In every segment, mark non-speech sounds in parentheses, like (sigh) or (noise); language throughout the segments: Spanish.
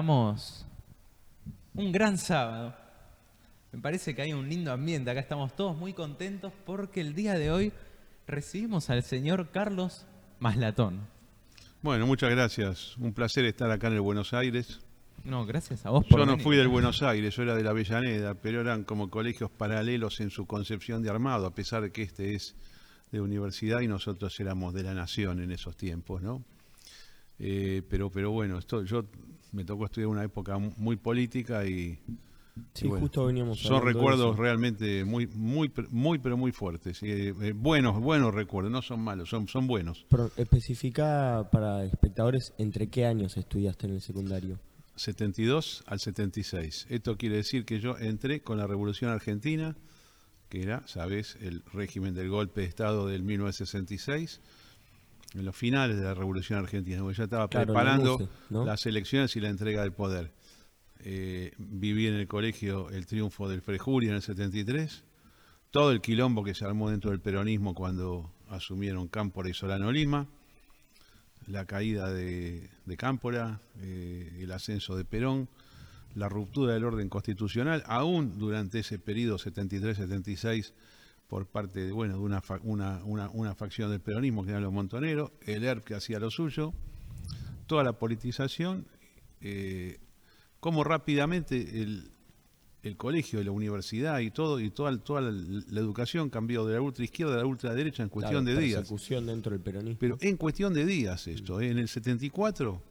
Estamos un gran sábado. Me parece que hay un lindo ambiente. Acá estamos todos muy contentos porque el día de hoy recibimos al señor Carlos Maslatón. Bueno, muchas gracias. Un placer estar acá en el Buenos Aires. No, gracias a vos por Yo no venir. fui del Buenos Aires, yo era de la Avellaneda, pero eran como colegios paralelos en su concepción de armado, a pesar de que este es de universidad y nosotros éramos de la nación en esos tiempos, ¿no? Eh, pero, pero bueno, esto, yo me tocó estudiar una época mu- muy política y Sí, bueno, justo veníamos son recuerdos realmente muy, muy, muy, pero muy fuertes. eh, eh, buenos, buenos recuerdos, no son malos, son, son buenos. Pero especifica para espectadores entre qué años estudiaste en el secundario. 72 al 76. Esto quiere decir que yo entré con la Revolución Argentina, que era, sabes, el régimen del golpe de Estado del 1966, en los finales de la Revolución Argentina, porque ya estaba Claro, preparando UCE, ¿no? las elecciones y la entrega del poder. Eh, viví en el colegio el triunfo del Frejuria en el 73, todo el quilombo que se armó dentro del peronismo cuando asumieron Cámpora y Solano Lima, la caída de, de Cámpora, eh, el ascenso de Perón, la ruptura del orden constitucional, aún durante ese periodo 73-76 por parte de, bueno, de una, fa- una, una, una facción del peronismo, que eran los montoneros, el ERP que hacía lo suyo, toda la politización, eh, cómo rápidamente el, el colegio, la universidad y todo, y toda, toda la, la educación cambió de la ultraizquierda a la ultraderecha en cuestión Claro, de días. Persecución dentro del peronismo. Pero en cuestión de días esto, ¿eh? en el 74, o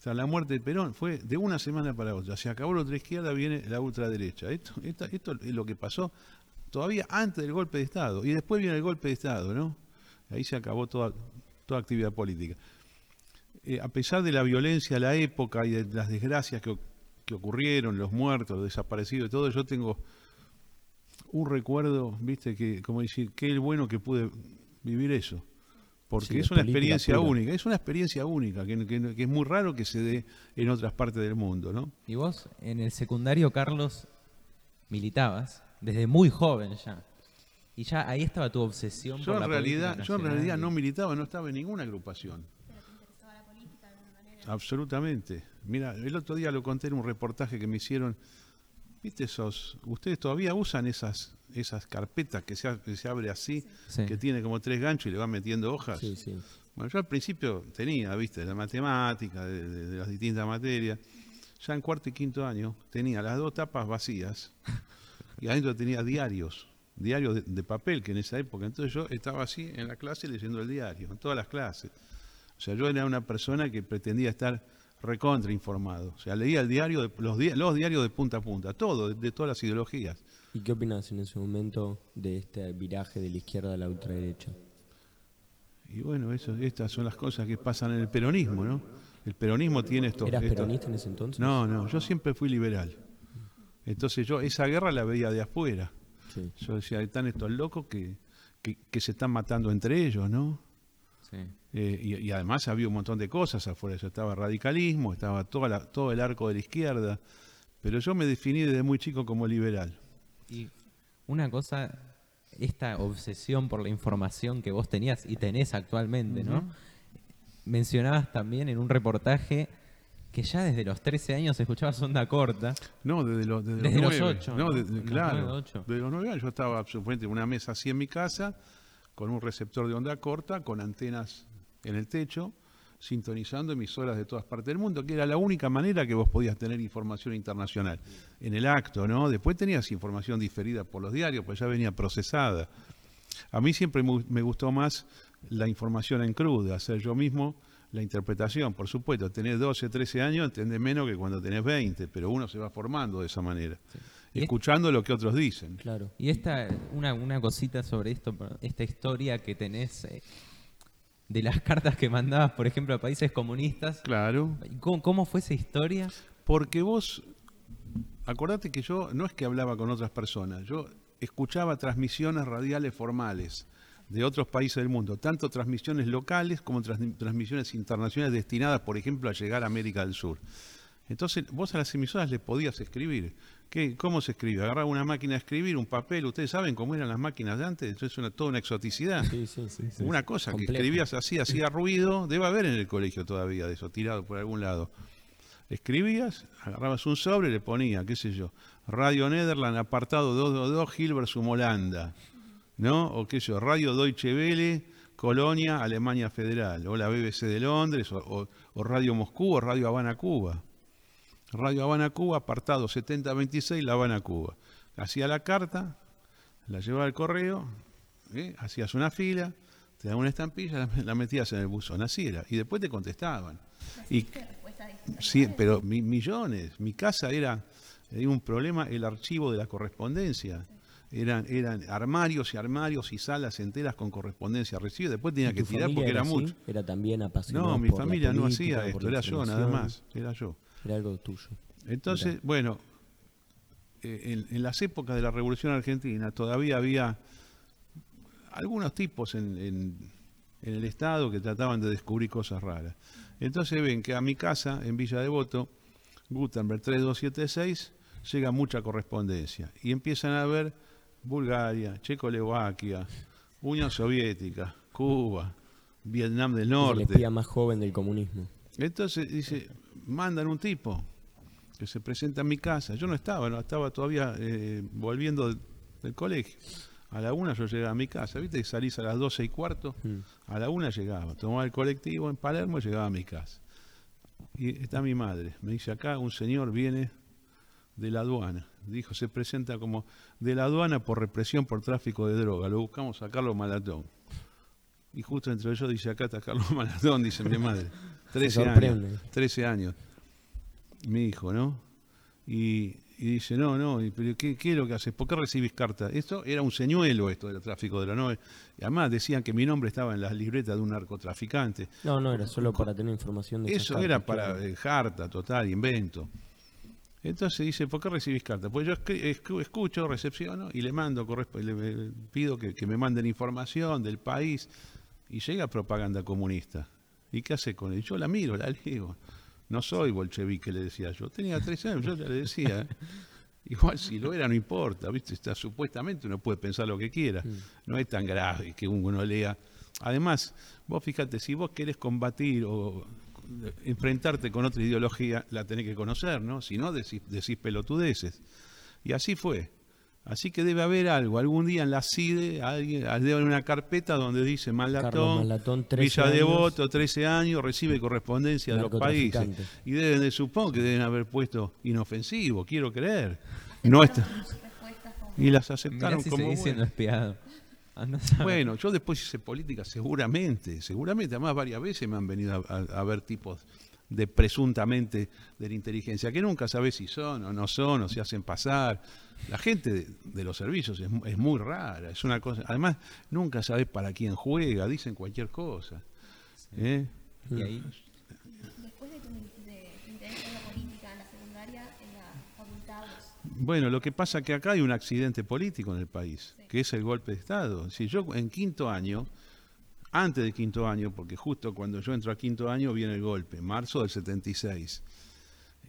sea, la muerte de Perón fue de una semana para otra. Se acabó la ultraizquierda, viene la ultraderecha. Esto, esto, esto es lo que pasó todavía antes del golpe de Estado. Y después viene el golpe de Estado, ¿no? Ahí se acabó toda, toda actividad política. Eh, a pesar de la violencia la época y de las desgracias que, que ocurrieron, los muertos, los desaparecidos y todo, yo tengo un recuerdo, viste, que, como decir, qué bueno que pude vivir eso. Porque Sí, es una experiencia pura. única, es una experiencia única, que, que- que es muy raro que se dé en otras partes del mundo, ¿no? Y vos en el secundario, Carlos, militabas desde muy joven ya. Y ya ahí estaba tu obsesión Yo por en la realidad, yo en realidad no militaba, no estaba en ninguna agrupación. Absolutamente. Mira, el otro día lo conté en un reportaje que me hicieron. ¿Viste esos? Ustedes todavía usan esas esas carpetas que se, que se abre así, Sí. que tiene como tres ganchos y le van metiendo hojas. Sí, sí. Bueno, yo al principio tenía, viste, la matemática, de, de- de las distintas materias. Ya en cuarto y quinto año tenía las dos tapas vacías y adentro tenía diarios, diarios de, de papel, que en esa época, entonces yo estaba así en la clase leyendo el diario, en todas las clases. O sea, yo era una persona que pretendía estar recontra informado. O sea, leía el diario, de- los, di- los diarios de punta a punta, todo, de, de todas las ideologías. ¿Y qué opinas en ese momento de este viraje de la izquierda a la ultraderecha? Y bueno, eso, estas son las cosas que pasan en el peronismo, ¿no? El peronismo tiene estos... ¿Eras estos- peronista en ese entonces? No, no, yo siempre fui liberal. Entonces yo esa guerra la veía de afuera. Sí. Yo decía, están estos locos que, que, que se están matando entre ellos, ¿no? Sí. Eh, y, y además había un montón de cosas afuera. Yo estaba radicalismo, estaba toda la- todo el arco de la izquierda. Pero yo me definí desde muy chico como liberal. Y una cosa, esta obsesión por la información que vos tenías y tenés actualmente, ¿no? Mencionabas también en un reportaje que ya desde los 13 años escuchabas onda corta. No, desde, los desde Desde los nueve. ocho, No, ¿no? desde- Los claro. nueve, ocho. Desde los nueve años yo estaba frente a una mesa así en mi casa, con un receptor de onda corta, con antenas en el techo, sintonizando emisoras de todas partes del mundo, que era la única manera que vos podías tener información internacional. En el acto, ¿no? Después tenías información diferida por los diarios, pues ya venía procesada. A mí siempre me gustó más la información en cruda, hacer yo mismo la interpretación. Por supuesto, tenés 12, 13 años, entendés menos que cuando tenés 20, pero uno se va formando de esa manera, es- escuchando lo que otros dicen. Claro. Y esta, una, una cosita sobre esto, esta historia que tenés eh, de las cartas que mandabas, por ejemplo, a países comunistas. Claro, ¿Cómo, cómo fue esa historia? porque vos, acordate que yo no es que hablaba con otras personas, yo escuchaba transmisiones radiales formales de otros países del mundo, tanto transmisiones locales como trans- transmisiones internacionales destinadas, por ejemplo, a llegar a América del Sur. Entonces, vos a las emisoras le podías escribir. ¿Qué, ¿Cómo se escribe? Agarraba una máquina de escribir, un papel. ¿Ustedes saben cómo eran las máquinas de antes? Eso es una, toda una exoticidad. Sí, sí, sí. Una cosa que escribías así, hacía ruido, debe haber en el colegio todavía de eso, tirado por algún lado. Escribías, agarrabas un sobre y le ponía, qué sé yo, Radio Nederland, apartado 222, Hilbert Sumolanda, ¿no? O qué sé yo, Radio Deutsche Welle, Colonia, Alemania Federal, o la BBC de Londres, o, o Radio Moscú, o Radio Habana, Cuba. Radio Habana, Cuba, apartado 7026, La Habana, Cuba. Hacía la carta, la llevaba al correo, ¿eh? hacías una fila, te daban una estampilla, la, la metías en el buzón, así era, y después te contestaban. Y, sí, pero mi- millones, mi casa era, era un problema, el archivo de la correspondencia. Eran, eran armarios y armarios y salas enteras con correspondencia recibida. Después tenía ¿Y que tirar porque era mucho. Era también apasionada No, mi por la familia no hacía esto, era yo nada más, era yo. Era algo tuyo. Entonces, bueno, eh, en, en las épocas de la Revolución Argentina todavía había algunos tipos en, en- en el Estado que trataban de descubrir cosas raras. Entonces ven que a mi casa, en Villa Devoto, Gutenberg 3276, llega mucha correspondencia. Y empiezan a ver Bulgaria, Checoslovaquia, Unión Soviética, Cuba, Vietnam del Es el Norte. espía más joven del comunismo. Entonces dice, mandan un tipo que se presenta en mi casa. Yo no estaba, no estaba todavía eh, volviendo del, del colegio. A la una yo llegaba a mi casa, ¿viste? Salís a las doce y cuarto, Mm. a la una llegaba, tomaba el colectivo en Palermo y llegaba a mi casa. Y está mi madre, me dice acá un señor viene de la aduana. Dijo, se presenta como de la aduana por represión por tráfico de droga. Lo buscamos a Carlos Malatón. Y justo entre ellos dice, acá está Carlos (laughs) Malatón, dice mi madre. (laughs) 13 años. sorprende. 13 años. Mi hijo, ¿no? Y, y dice, no, no, y, pero ¿qué, ¿qué es lo que haces? ¿Por qué recibís cartas? Esto era un señuelo, esto del tráfico de la nave. Y además decían que mi nombre estaba en las libretas de un narcotraficante. No, no, era solo para tener información de Eso era para claro. eh, jarta, total, invento. Entonces dice, ¿por qué recibís cartas? Pues yo escucho, recepciono y le mando, le, le pido que, que me manden información del país y llega propaganda comunista. ¿Y qué hace con él? Yo la miro, la leo. No soy bolchevique, le decía yo. Tenía tres años, yo ya le decía. Igual si lo era, no importa, ¿viste? Está, supuestamente uno puede pensar lo que quiera. No es tan grave que uno lea. Además, vos fíjate, si vos querés combatir o enfrentarte con otra ideología, la tenés que conocer, ¿no? Si no, decís, decís pelotudeces. Y así fue. Así que debe haber algo. Algún día en la CIDE, alguien, debe haber una carpeta donde dice Malatón, Malatón, 13 Villa años, Devoto, 13 años, recibe correspondencia de los países. Y deben de, supongo que deben haber puesto inofensivo, quiero creer. No está. Y las Mirá aceptaron si como Bueno, yo después hice política, seguramente, seguramente, además varias veces me han venido a, a- a ver tipos de presuntamente de la inteligencia, que nunca sabes si son o no son, o se hacen pasar. La gente de, de los servicios es muy rara, es una cosa, además nunca sabes para quién juega, dicen cualquier cosa. ¿eh? Y ahí, Bueno, lo que pasa es que acá hay un accidente político en el país, que es el golpe de Estado. Si yo en quinto año, antes de quinto año, porque justo cuando yo entro a quinto año viene el golpe, marzo del 76.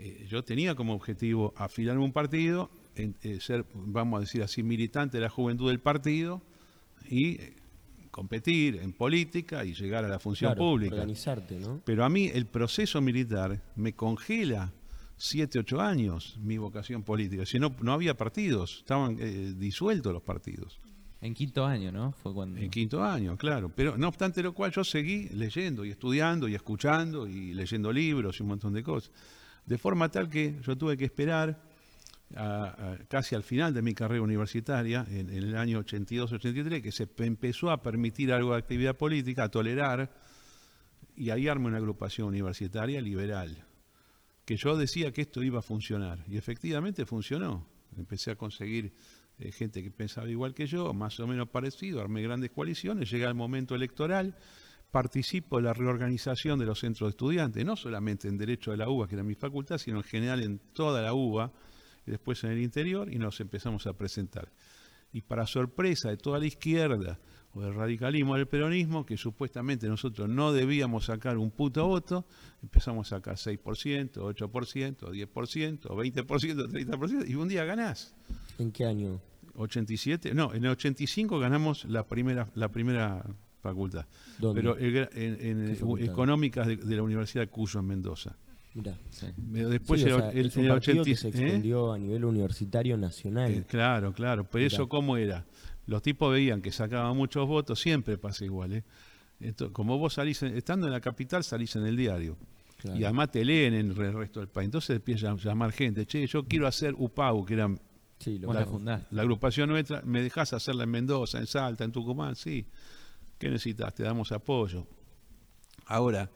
eh, yo tenía como objetivo afiliarme a un partido, en- eh, ser, vamos a decir así, militante de la juventud del partido y eh, competir en política y llegar a la función Claro, pública. Organizarte, ¿no? Pero a mí el proceso militar me congela siete, ocho años mi vocación política. Si no, no había partidos, estaban eh, disueltos los partidos. en quinto año, ¿no? Fue cuando... En quinto año, claro. Pero no obstante lo cual yo seguí leyendo y estudiando y escuchando y leyendo libros y un montón de cosas. De forma tal que yo tuve que esperar a- a- casi al final de mi carrera universitaria, en, en el año 82-83, que se pe- empezó a permitir algo de actividad política, a tolerar, y ahí armé una agrupación universitaria liberal, que yo decía que esto iba a funcionar, y efectivamente funcionó. Empecé a conseguir eh, gente que pensaba igual que yo, más o menos parecido, armé grandes coaliciones, llega el momento electoral, participo de la reorganización de los centros de estudiantes, no solamente en Derecho de la UBA, que era mi facultad, sino en general en toda la UBA, y después en el interior, y nos empezamos a presentar. Y para sorpresa de toda la izquierda, o del radicalismo o del peronismo, que supuestamente nosotros no debíamos sacar un puto voto, empezamos a sacar 6%, 8%, 10%, 20%, 30%, y un día ganás. ¿En qué año? 87, no, en el 85 ganamos la primera, la primera facultad. ¿Dónde? Pero el en, en- ¿Qué facultad? económicas de, de la Universidad de Cuyo en Mendoza. Mirá. Sí. Después Sí, o el- sea, el- es un el partido 80 que se ¿eh? extendió a nivel universitario nacional. Eh, claro, claro. Pero Mirá. eso cómo era. Los tipos veían que sacaban muchos votos, siempre pasa igual. ¿eh? Esto- como vos salís, en- estando en la capital, salís en el diario. Claro. Y además te leen en el resto del país. Entonces empieza a llamar gente. Che, yo quiero hacer UPAU, que era Sí, lo Vos la la agrupación nuestra. ¿Me dejás hacerla en Mendoza, en Salta, en Tucumán? Sí. ¿Qué necesitas? Te damos apoyo. Ahora,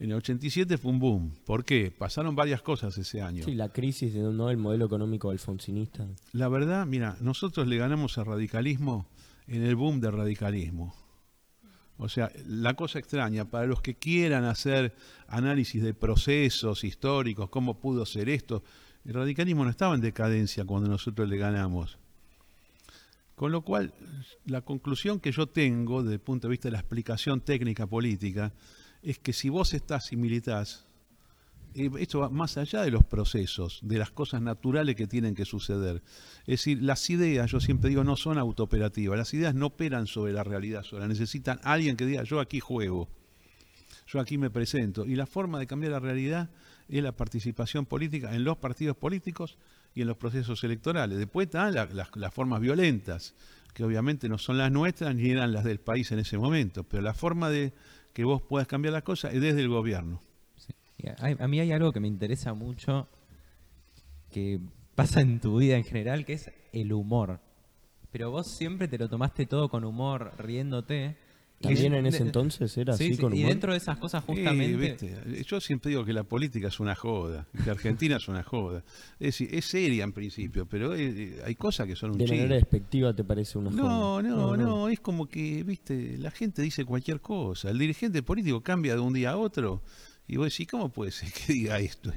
en el 87 fue un boom. ¿Por qué? Pasaron varias cosas ese año. Sí, la crisis de no el modelo económico alfonsinista. La verdad, mira, nosotros le ganamos al radicalismo en el boom del radicalismo. O sea, la cosa extraña, para los que quieran hacer análisis de procesos históricos, cómo pudo ser esto, el radicalismo no estaba en decadencia cuando nosotros le ganamos. Con lo cual, la conclusión que yo tengo desde el punto de vista de la explicación técnica política es que si vos estás y militás, esto va más allá de los procesos, de las cosas naturales que tienen que suceder. Es decir, las ideas, yo siempre digo, no son autooperativas. Las ideas no operan sobre la realidad sola. Necesitan alguien que diga, yo aquí juego, yo aquí me presento. Y la forma de cambiar la realidad es la participación política en los partidos políticos y en los procesos electorales. Después están la- las, las formas violentas, que obviamente no son las nuestras ni eran las del país en ese momento. Pero la forma de que vos puedas cambiar las cosas es desde el gobierno. A mí hay algo que me interesa mucho que pasa en tu vida en general, que es el humor. Pero vos siempre te lo tomaste todo con humor, riéndote. También Y- en ese entonces era Sí, así sí, con Y humor. dentro de esas cosas Sí, justamente... viste, Yo siempre digo que la política es una joda, que Argentina es una joda. Es decir, es seria en principio, pero eh, hay cosas que son un de manera despectiva te parece una No, joda? no, no, es como que, viste, la gente dice cualquier cosa. El dirigente político cambia de un día a otro y vos decís, ¿cómo puede ser que (laughs) diga esto?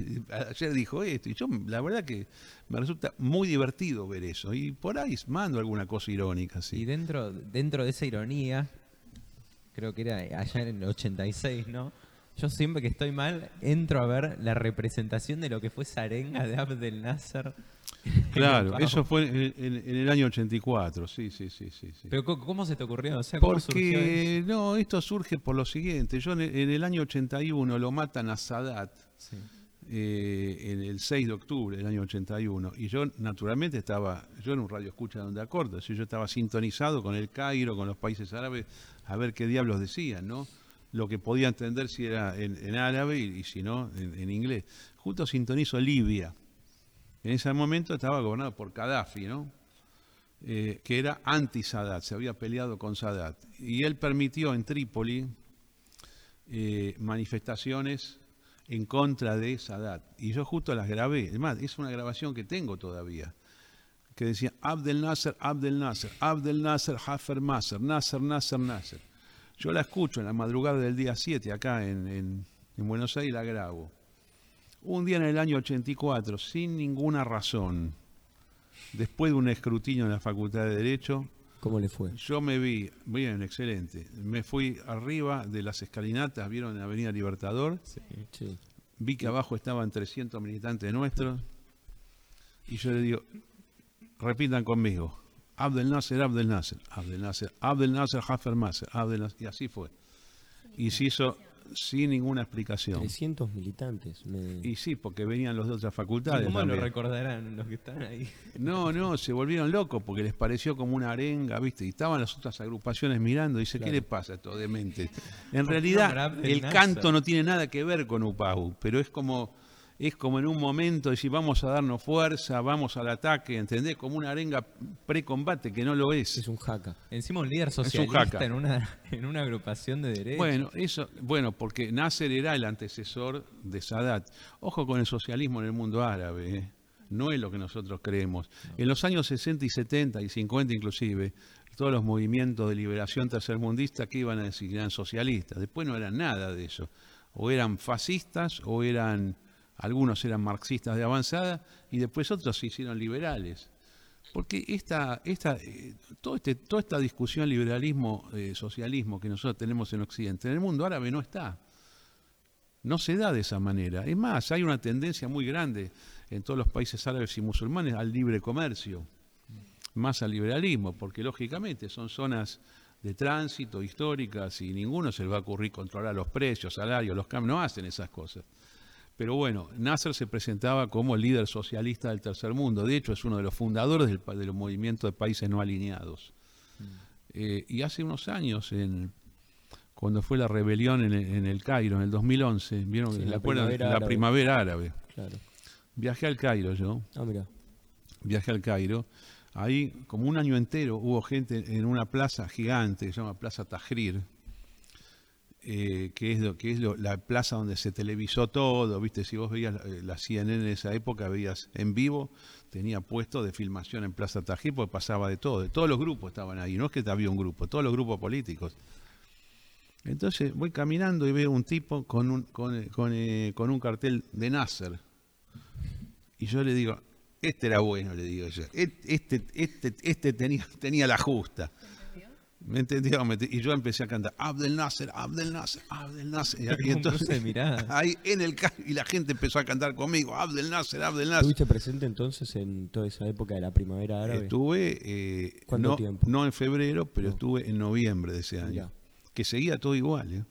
Ayer dijo esto y yo, la verdad que me resulta muy divertido ver eso. Y por ahí mando alguna cosa irónica, Y sí. dentro, dentro de esa ironía, creo que era allá en el 86, ¿no? Yo siempre que estoy mal, entro a ver la representación de lo que fue Sarenga de Abdel Nasser. Claro, eso fue en, en- en el año 84, sí, sí, sí, sí. sí. Pero ¿cómo, se te ocurrió? O sea, ¿cómo eso? Porque, no, esto surge por lo siguiente. Yo en el, en el año 81 lo matan a Sadat Sí. Eh, en el 6 de octubre del año 81. Y yo, naturalmente, estaba, yo en un radio escucha donde acordo, yo estaba sintonizado con el Cairo, con los países árabes, a ver qué diablos decían, ¿no? Lo que podía entender si era en, árabe y, si no, en, en inglés. Justo sintonizo Libia. En ese momento estaba gobernado por Gaddafi, ¿no? Eh, que era anti-Sadat, se había peleado con Sadat. Y él permitió en Trípoli eh, manifestaciones en contra de Sadat. Y yo justo las grabé. Es más, es una grabación que tengo todavía. Que decía Abdel Nasser, Abdel Nasser, Abdel Nasser, Hafer Nasser, Nasser, Nasser, Nasser. Yo la escucho en la madrugada del día 7 acá en, en- en Buenos Aires y la grabo. Un día en el año 84, sin ninguna razón, después de un escrutinio en la Facultad de Derecho, ¿Cómo le fue? yo me vi, bien, excelente. Me fui arriba de las escalinatas, vieron en la Avenida Libertador, Sí. vi que abajo estaban 300 militantes nuestros, y yo le digo, repitan conmigo, Abdel Nasser, Abdel Nasser, Abdel Nasser, Abdel Nasser, Hafer Nasser, Abdel Nasser, y así fue. Y se hizo sin ninguna explicación. 300 militantes. me- Y sí, porque venían los de otras facultades. ¿Cómo lo recordarán los que están ahí? No, no, se volvieron locos porque les pareció como una arenga, ¿viste? Y estaban las otras agrupaciones mirando y dice, ¿qué le pasa a estos dementes? (laughs) En ¿Por qué realidad, el canto no tiene nada que ver con UPAU, pero es como, es como en un momento decir, vamos a darnos fuerza, vamos al ataque, ¿entendés? Como una arenga precombate que no lo es. Es un jaca. Encima un líder un socialista jaca. en una, (laughs) en una agrupación de derechos. Bueno, eso, bueno, porque Nasser era el antecesor de Sadat. Ojo con el socialismo en el mundo árabe, ¿eh? no es lo que nosotros creemos. En los años 60 y 70 y 50 inclusive, todos los movimientos de liberación tercermundista que iban a decir que eran socialistas, después no eran nada de eso. O eran fascistas o eran, algunos eran marxistas de avanzada y después otros se hicieron liberales. Porque esta, esta, eh, todo este, toda esta discusión liberalismo, eh, que nosotros tenemos en Occidente, en el mundo árabe no está. No se da de esa manera. Es más, hay una tendencia muy grande en todos los países árabes y musulmanes al libre comercio, más al liberalismo, porque lógicamente son zonas de tránsito históricas y ninguno se le va a ocurrir controlar los precios, salarios, los cambios, no hacen esas cosas. Pero bueno, Nasser se presentaba como líder socialista del tercer mundo. De hecho, es uno de los fundadores del, movimiento de países no alineados. Eh, y hace unos años, en, cuando fue la rebelión en el, en el Cairo, en el 2011, ¿vieron? Sí, ¿Se la primavera La árabe. primavera árabe. Claro. Viajé al Cairo yo, Ah, mira. viajé al Cairo. Ahí, como un año entero, hubo gente en una plaza gigante que se llama Plaza Tahrir, eh, que es, lo, que es lo- la plaza donde se televisó todo, viste, si vos veías eh, la CNN en esa época, veías en vivo, tenía puesto de filmación en Plaza Tahrir, porque pasaba de todo, de todos los grupos estaban ahí, no es que había un grupo, todos los grupos políticos. Entonces voy caminando y veo un tipo con un, con, eh, con, eh, con un cartel de Nasser. Y yo le digo, este era bueno, le digo yo. Este, este, este tenía, tenía la justa. ¿Me entendió? Y yo empecé a cantar, Abdel Nasser, Abdel Nasser, Abdel Nasser. Y, entonces, (laughs) ahí en el y la gente empezó a cantar conmigo, Abdel Nasser, Abdel Nasser. ¿Estuviste presente entonces en toda esa época de la primavera árabe? Estuve, eh, ¿Cuánto no, tiempo? no en febrero, pero No. estuve en noviembre de ese año. Mirá. Que seguía todo igual, ¿eh?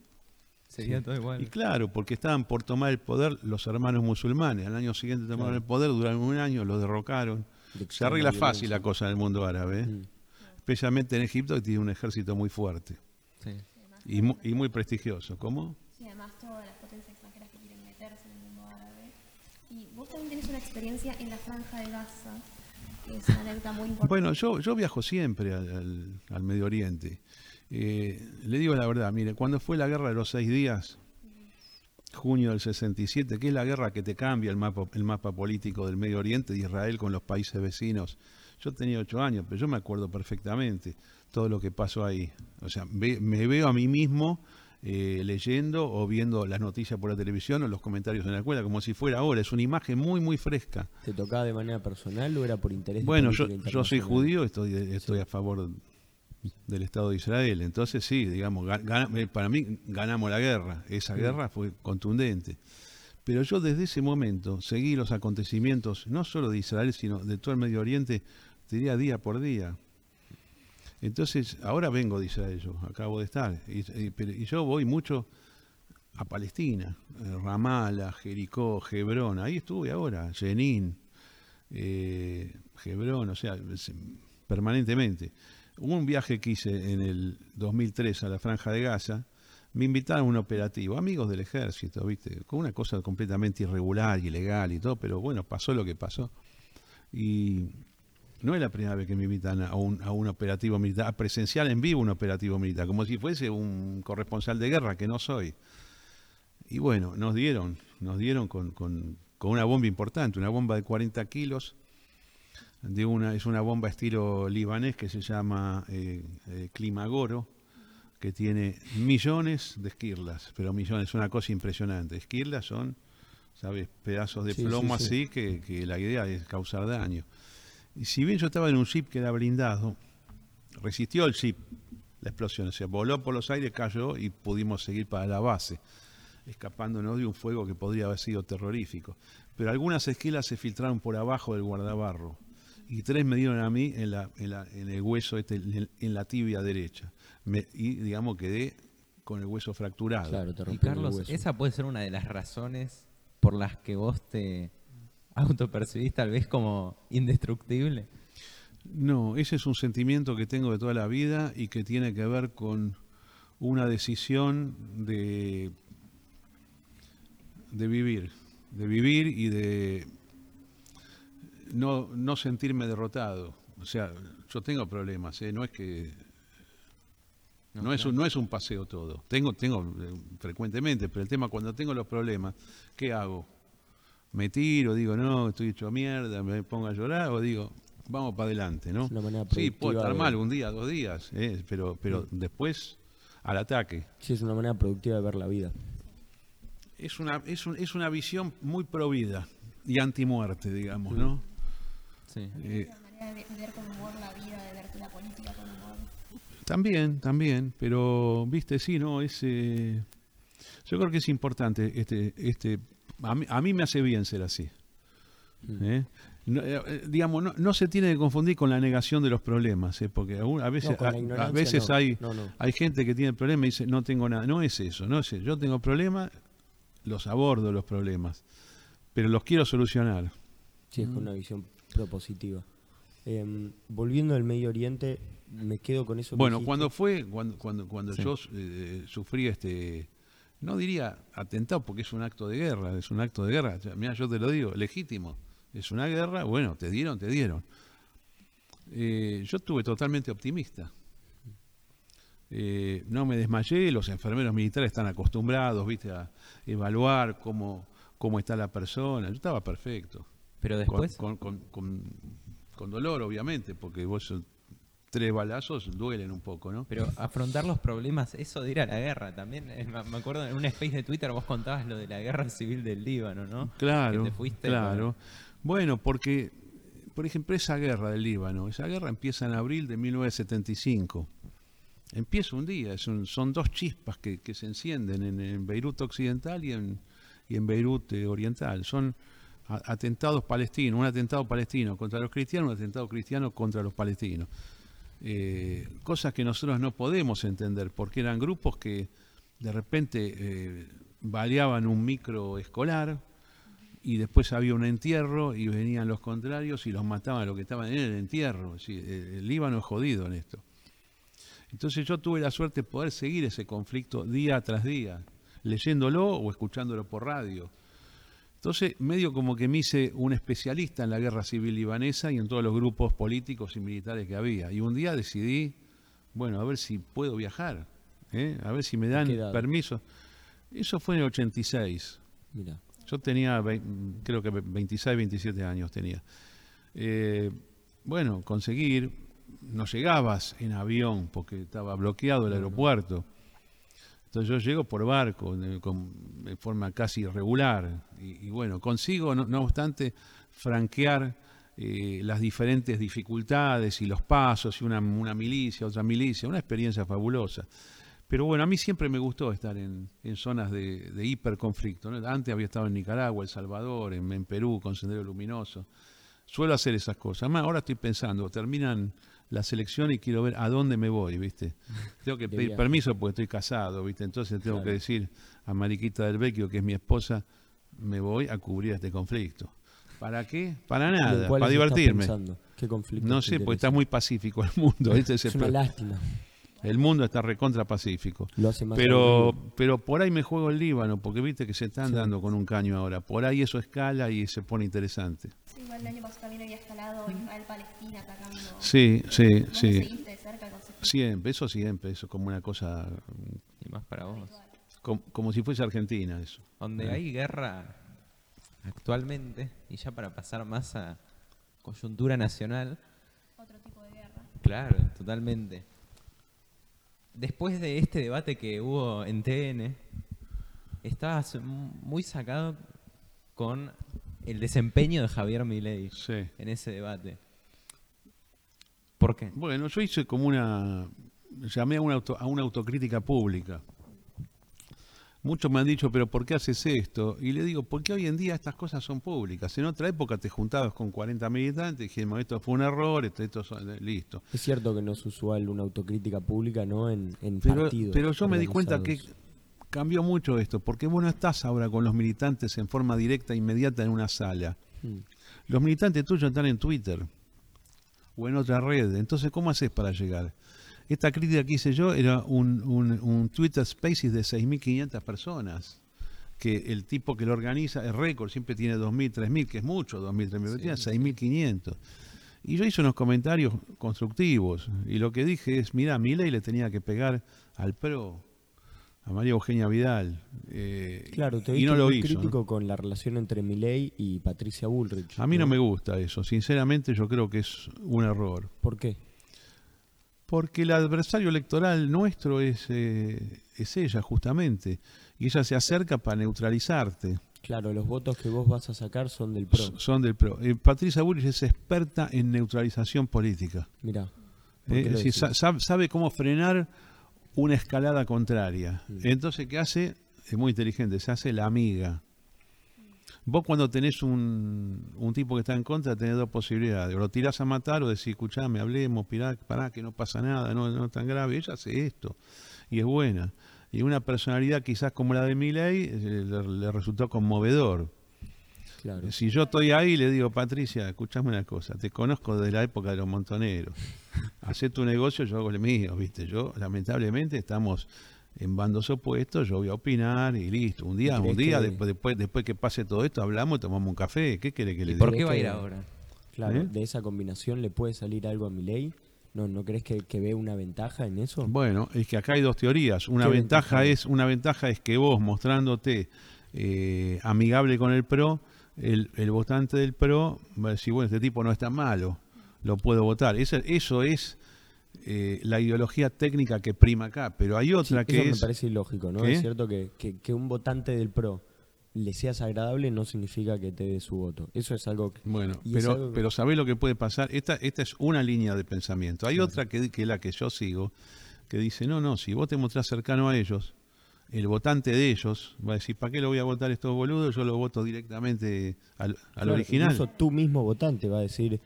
Sería todo igual. Y claro, porque estaban por tomar el poder los hermanos musulmanes. Al año siguiente tomaron Claro. el poder, duraron un año, lo derrocaron. De Se arregla fácil la cosa en el mundo árabe, ¿eh? Mm. Especialmente en Egipto, que tiene un ejército muy fuerte Sí. y, mu- y muy prestigioso. ¿Cómo? Sí, además todas las potencias extranjeras que quieren meterse en el mundo árabe. Y vos también tenés una experiencia en la franja de Gaza, que es una anécdota muy importante. Bueno, yo, yo viajo siempre al, al- al Medio Oriente. Eh, le digo la verdad, mire, cuando fue la guerra de los seis días, junio del 67, que es la guerra que te cambia el mapa, el mapa político del Medio Oriente de Israel con los países vecinos. Yo tenía ocho años, pero yo me acuerdo perfectamente todo lo que pasó ahí. O sea, ve- me veo a mí mismo eh, leyendo o viendo las noticias por la televisión o los comentarios en la escuela, como si fuera ahora. Es una imagen muy, muy fresca. ¿Te tocaba de manera personal o era por interés? Bueno, yo, soy judío, estoy, estoy a favor del Estado de Israel. Entonces sí, digamos, gana- eh, para mí ganamos la guerra. Esa guerra fue contundente. Pero yo desde ese momento seguí los acontecimientos, no solo de Israel, sino de todo el Medio Oriente, diría día por día. Entonces, ahora vengo de Israel, yo acabo de estar. Y, y- pero- y yo voy mucho a Palestina, eh, Ramallah, Jericó, Hebrón, ahí estuve ahora, Jenin, eh, Hebrón, o sea, es- permanentemente. Hubo un viaje que hice en el 2003 a la Franja de Gaza, me invitaron a un operativo, amigos del ejército, ¿viste? Con una cosa completamente irregular, ilegal y todo, pero bueno, pasó lo que pasó. Y no es la primera vez que me invitan a un, a un operativo militar, a presenciar en vivo un operativo militar, como si fuese un corresponsal de guerra, que no soy. Y bueno, nos dieron, nos dieron con, con- con una bomba importante, una bomba de 40 kilos, de una, es una bomba estilo libanés que se llama eh, eh, Climagoro, que tiene millones de esquirlas, pero millones, una cosa impresionante. Esquirlas son, ¿sabes?, pedazos de Sí, plomo sí, sí. así que, que la idea es causar daño. Y si bien yo estaba en un jeep que era blindado, resistió el jeep la explosión, se voló por los aires, cayó y pudimos seguir para la base, escapándonos de un fuego que podría haber sido terrorífico. Pero algunas esquilas se filtraron por abajo del guardabarro y tres me dieron a mí en, la, en, la- en el hueso, este, en, en la tibia derecha. Me- y digamos quedé con el hueso fracturado. Claro, te Y el Carlos, hueso. esa puede ser una de las razones por las que vos te autopercibís tal vez como indestructible. No, ese es un sentimiento que tengo de toda la vida y que tiene que ver con una decisión de, de vivir, de vivir y de no, no sentirme derrotado. O sea, yo tengo problemas, ¿eh? no es que no, es un, no es un paseo todo. Tengo, tengo eh, frecuentemente, pero el tema cuando tengo los problemas, ¿qué hago? ¿Me tiro? Digo, no, estoy hecho mierda, me pongo a llorar, o digo, vamos para adelante, ¿no? Es una manera Sí, puedo estar de- mal un día, dos días, ¿eh? pero, pero después al ataque. Sí, es una manera productiva de ver la vida. Es una, es, un- es una visión muy provida y antimuerte, digamos, ¿no? Sí. Eh, una manera de ver con humor la vida, de ver la política con humor. También, también, pero viste, sí, no, es, eh, yo creo que es importante, este, este, a mí, a mí me hace bien ser así. ¿eh? No, eh, eh, digamos, no, no se tiene que confundir con la negación de los problemas, ¿eh? porque aún- a veces, No, a- veces no. hay, No, no. hay gente que tiene problemas y dice, no tengo nada, no es eso, no es eso, yo tengo problemas, los abordo los problemas, pero los quiero solucionar. Sí, es con una visión propositiva. Em, volviendo al Medio Oriente, me quedo con eso. Bueno, cuando fue, cuando, cuando, cuando Sí. yo eh, sufrí este, no diría atentado porque es un acto de guerra, es un acto de guerra. Mira, yo te lo digo, legítimo. Es una guerra, bueno, te dieron, te dieron. Eh, yo estuve totalmente optimista. Eh, no me desmayé, los enfermeros militares están acostumbrados, viste, a evaluar cómo, cómo está la persona. Yo estaba perfecto. Pero después, con, con- con- con dolor, obviamente, porque vos tres balazos duelen un poco, ¿no? pero afrontar los problemas, eso de ir a la guerra también. eh, Me acuerdo en un space de Twitter vos contabas lo de la guerra civil del Líbano, ¿no? Claro, Que te fuiste claro. Bueno, porque, por ejemplo, esa guerra del Líbano, esa guerra empieza en abril de 1975. Empieza un día, es un- son dos chispas que, que se encenden en, en Beirut Occidental y en, y en Beirut eh, Oriental. Son atentados palestinos, un atentado palestino contra los cristianos, un atentado cristiano contra los palestinos. Eh, cosas que nosotros no podemos entender, porque eran grupos que de repente eh, baleaban un micro escolar y después había un entierro y venían los contrarios y los mataban a los que estaban en el entierro. El Líbano es jodido en esto. Entonces yo tuve la suerte de poder seguir ese conflicto día tras día, leyéndolo o escuchándolo por radio. Entonces, medio como que me hice un especialista en la guerra civil libanesa y en todos los grupos políticos y militares que había. Y un día decidí, bueno, a ver si puedo viajar, ¿eh? a ver si me dan permiso. Eso fue en el 86. Mira, Yo tenía, creo que 26, 27 años tenía. Eh, bueno, conseguir, no llegabas en avión porque estaba bloqueado el aeropuerto. Entonces yo llego por barco, de, forma casi irregular. Y, bueno, consigo, no, obstante, franquear eh, las diferentes dificultades y los pasos, y una, milicia, otra milicia, una experiencia fabulosa. Pero bueno, a mí siempre me gustó estar en, zonas de, hiperconflicto. Antes había estado en Nicaragua, El Salvador, en, en Perú, con Sendero Luminoso. Suelo hacer esas cosas. Además, ahora estoy pensando, terminan la selección y quiero ver a dónde me voy, ¿viste? (laughs) Tengo que pedir permiso porque estoy casado, ¿viste? Entonces tengo Claro. que decir a Mariquita del Vecchio, que es mi esposa, me voy a cubrir este conflicto. ¿Para qué? Para ¿y en nada, para divertirme. ¿Qué conflicto? No sé, porque está muy pacífico el mundo, (laughs) ¿viste? Es una lástima. el mundo está recontra pacífico. Lo hace más Pero, pero por ahí me juego el Líbano, porque viste que se están Sí. dando con un caño ahora. Por ahí eso escala y se pone interesante. Igual el año pasado también había escalado Israel-Palestina atacando. Sí, sí, ¿Vos lo sí. seguiste de cerca Siempre, eso siempre, eso como una cosa, y más para vos. como, como si fuese Argentina eso. Donde Eh. hay guerra actualmente, y ya para pasar más a coyuntura nacional, otro tipo de guerra? claro, totalmente. Después de este debate que hubo en TN, estabas muy sacado con el desempeño de Javier Milei Sí. en ese debate. ¿Por qué? Bueno, yo hice como una, llamé a una, auto- a una autocrítica pública. Muchos me han dicho, pero ¿por qué haces esto? Y le digo, porque hoy en día estas cosas son públicas. En otra época te juntabas con 40 militantes y dijimos, esto fue un error, esto, esto son- listo. Es cierto que no es usual una autocrítica pública, ¿no? En, en Pero, partidos. pero yo me di cuenta que. Cambió mucho esto, porque vos no estás ahora con los militantes en forma directa, inmediata en una sala. Mm. Los militantes tuyos están en Twitter o en otra red. Entonces, ¿cómo haces para llegar? Esta crítica que hice yo era un, un, un Twitter Spaces de 6.500 personas. Que el tipo que lo organiza es récord, siempre tiene 2.000, 3.000, que es mucho, 2.000, 3.000, pero tiene 6.500. Y yo hice unos comentarios constructivos. Y lo que dije es: mira, Milei le tenía que pegar al PRO, a María Eugenia Vidal. eh, Claro, te y no lo hizo. ¿no? crítico con la relación entre Milei y Patricia Bullrich. A mí no me gusta eso, sinceramente yo creo que es un error. ¿Por qué? Porque el adversario electoral nuestro es, eh, es ella, justamente. Y ella se acerca para neutralizarte. Claro, los votos que vos vas a sacar son del PRO. Son del PRO. Eh, Patricia Bullrich es experta en neutralización política. Mirá. Eh, ¿por qué es decir, sabe cómo frenar una escalada contraria. Mm. Entonces, ¿qué hace? Es muy inteligente, se hace la amiga. Vos cuando tenés un, un tipo que está en contra, tenés dos posibilidades. O lo tirás a matar o decís, escuchame, hablemos, pirá, pará, que no pasa nada, no, no es tan grave. Ella hace esto y es buena. Y una personalidad quizás como la de Milei eh, le, le resultó conmovedor. Claro. Si yo estoy ahí, le digo, Patricia, escuchame una cosa, te conozco desde la época de los montoneros. (laughs) Hacé tu negocio, yo hago el mío, ¿viste? Yo, lamentablemente, estamos en bandos opuestos, yo voy a opinar y listo. Un día, un ¿Crees día, que- después, después, después que pase todo esto, hablamos, tomamos un café. ¿Qué quiere que le ¿Y diga? por qué va a ir ahora? Claro, ¿Eh? de esa combinación le puede salir algo a Milei. ¿No, ¿no crees que, que ve una ventaja en eso? Bueno, es que acá hay dos teorías. Una ¿Qué ventaja ventaja es una ventaja es que vos mostrándote eh, amigable con el PRO, el, el votante del PRO va a decir, bueno, este tipo no está malo, lo puedo votar. Esa- eso es eh, la ideología técnica que prima acá, pero hay Sí, otra que eso me es... parece ilógico, ¿no? ¿Qué? Es cierto que, que, que un votante del PRO le seas agradable no significa que te dé su voto. Eso es algo que... Bueno, pero, algo que- pero ¿sabés lo que puede pasar? Esta, esta es una línea de pensamiento. Hay otra que, que es la que yo sigo, que dice, no, no, si vos te mostrás cercano a ellos, el votante de ellos va a decir, ¿para qué lo voy a votar estos boludos? Yo lo voto directamente al, al Claro, original. Incluso tú mismo votante va a decir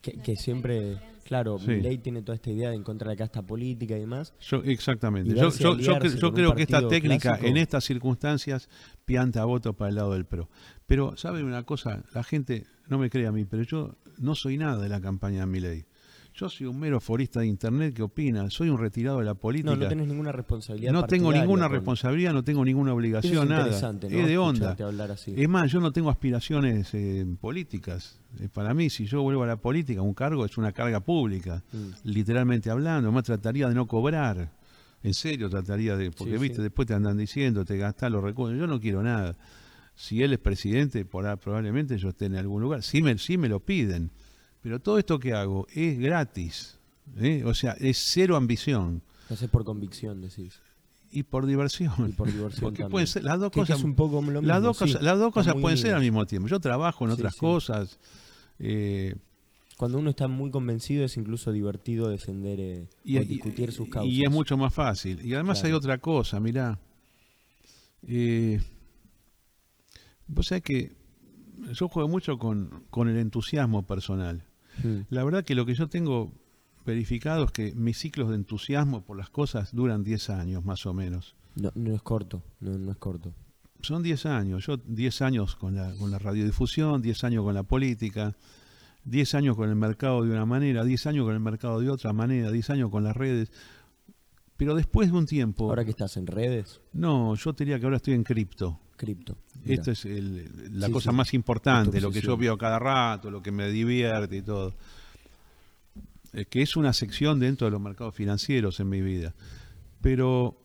que, que siempre... Claro, Sí. Milei tiene toda esta idea de en contra de la casta política y demás. Yo, exactamente. Y Yo, yo- creo que esta técnica clásico. en estas circunstancias pianta votos para el lado del PRO. Pero, ¿saben una cosa? La gente no me cree a mí, pero yo no soy nada de la campaña de Milei. Yo soy un mero forista de internet que opina, soy un retirado de la política. No, no tenés ninguna responsabilidad No tengo ninguna con- responsabilidad, no tengo ninguna obligación, es nada. interesante, ¿no? Es de onda. Así. Es más, yo no tengo aspiraciones eh, políticas. Eh, para mí, si yo vuelvo a la política, un cargo es una carga pública, Mm. literalmente hablando. Más trataría de no cobrar. En serio, trataría de. Porque, Sí, viste, sí. después te andan diciendo, te gastás los recursos. Yo no quiero nada. Si él es presidente, por, probablemente yo esté en algún lugar. Sí me, sí me lo piden. Pero todo esto que hago es gratis. ¿eh? O sea, es cero ambición. Lo haces por convicción, decís. Y por diversión. Y por diversión Porque también. pueden ser las dos Que- cosas. es un poco lo las dos sí. cosas, las dos cosas pueden ser al mismo tiempo. Yo trabajo en Sí, otras sí. cosas. eh, Cuando uno está muy convencido es incluso divertido defender eh, y, o discutir sus causas. y es mucho más fácil. Y además Claro. hay otra cosa, mirá. Eh, vos sabés que yo juego mucho con, con el entusiasmo personal. Mm. La verdad que lo que yo tengo verificado es que mis ciclos de entusiasmo por las cosas duran 10 años más o menos. No, no es corto, no, no es corto. Son 10 años. Yo 10 años con la, con la radiodifusión, 10 años con la política, 10 años con el mercado de una manera, 10 años con el mercado de otra manera, 10 años con las redes. Pero después de un tiempo... Ahora que estás en redes, No, yo diría que ahora estoy en cripto. cripto. Esto es el- la Sí, cosa sí. más importante, lo que yo veo cada rato, lo que me divierte y todo. Eh, que es una sección dentro de los mercados financieros en mi vida. Pero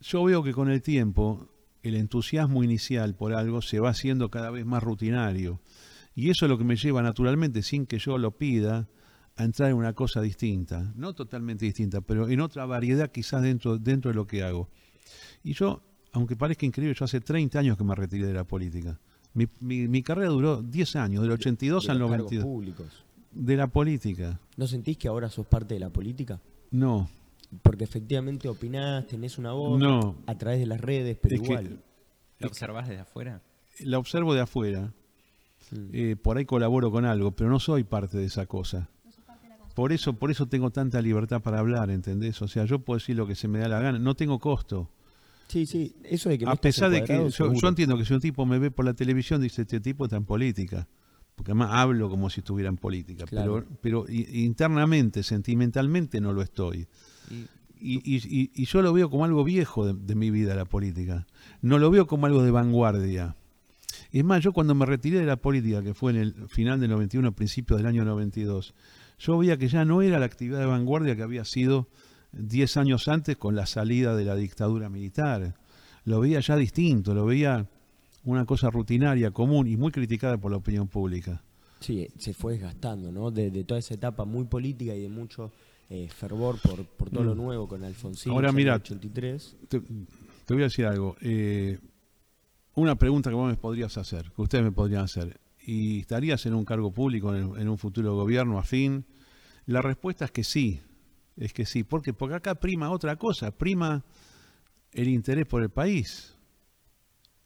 yo veo que con el tiempo el entusiasmo inicial por algo se va haciendo cada vez más rutinario. Y eso es lo que me lleva naturalmente, sin que yo lo pida, a entrar en una cosa distinta. No totalmente distinta, pero en otra variedad quizás dentro, dentro de lo que hago. Y yo, aunque parezca increíble, yo hace 30 años que me retiré de la política. Mi, mi- mi carrera duró 10 años, del 82 De al los cargos 92. públicos. De la política. ¿No sentís que ahora sos parte de la política? No, Porque efectivamente opinás, tenés una voz no. a través de las redes, pero Es igual. ¿Lo observás desde afuera? la observo de afuera. Eh, por ahí colaboro con algo, pero no soy parte de esa cosa. Por eso, por eso tengo tanta libertad para hablar, ¿entendés? O sea, yo puedo decir lo que se me da la gana, no tengo costo. Sí, sí, eso de que A pesar de que yo, entiendo que si un tipo me ve por la televisión, dice, este tipo está en política. Porque además hablo como si estuviera en política. Claro. Pero, pero internamente, sentimentalmente, no lo estoy. Y Y, y- y- y yo lo veo como algo viejo de, de mi vida, la política. No lo veo como algo de vanguardia. Es más, yo cuando me retiré de la política, que fue en el final del 91, principios del año 92, yo veía que ya no era la actividad de vanguardia que había sido 10 años antes con la salida de la dictadura militar. Lo veía ya distinto, lo veía una cosa rutinaria, común y muy criticada por la opinión pública. Sí, se fue desgastando, ¿no? De, de toda esa etapa muy política y de mucho eh, fervor por, por todo lo Mm. nuevo con Alfonsín. Ahora, mira, 83. te, te voy a decir algo. eh, una pregunta que vos me podrías hacer, que ustedes me podrían hacer. ¿Y estarías en un cargo público en, un futuro gobierno afín? La respuesta es que sí. Es que sí. ¿Por qué? Porque acá prima otra cosa. Prima el interés por el país.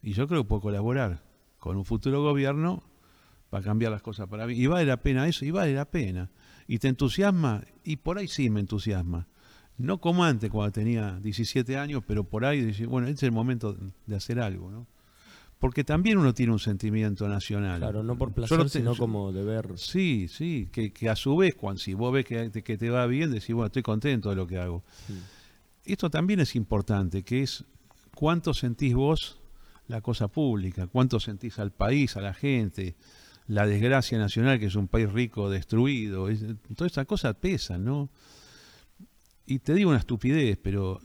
Y yo creo que puedo colaborar con un futuro gobierno para cambiar las cosas para mí. Y vale la pena eso, y vale la pena. ¿Y te entusiasma? Y por ahí sí me entusiasma. No como antes, cuando tenía 17 años, pero por ahí, bueno, este es el momento de hacer algo, ¿no? Porque también uno tiene un sentimiento nacional. Claro, no por placer, te- sino yo- como deber. Sí, sí, que, que a su vez, cuando si vos ves que, te- que te va bien, decís, bueno, estoy contento de lo que hago. Sí. Esto también es importante, que es cuánto sentís vos la cosa pública, cuánto sentís al país, a la gente, la desgracia nacional, que es un país rico, destruido, es- todas esas cosas pesan, ¿no? Y te digo una estupidez, pero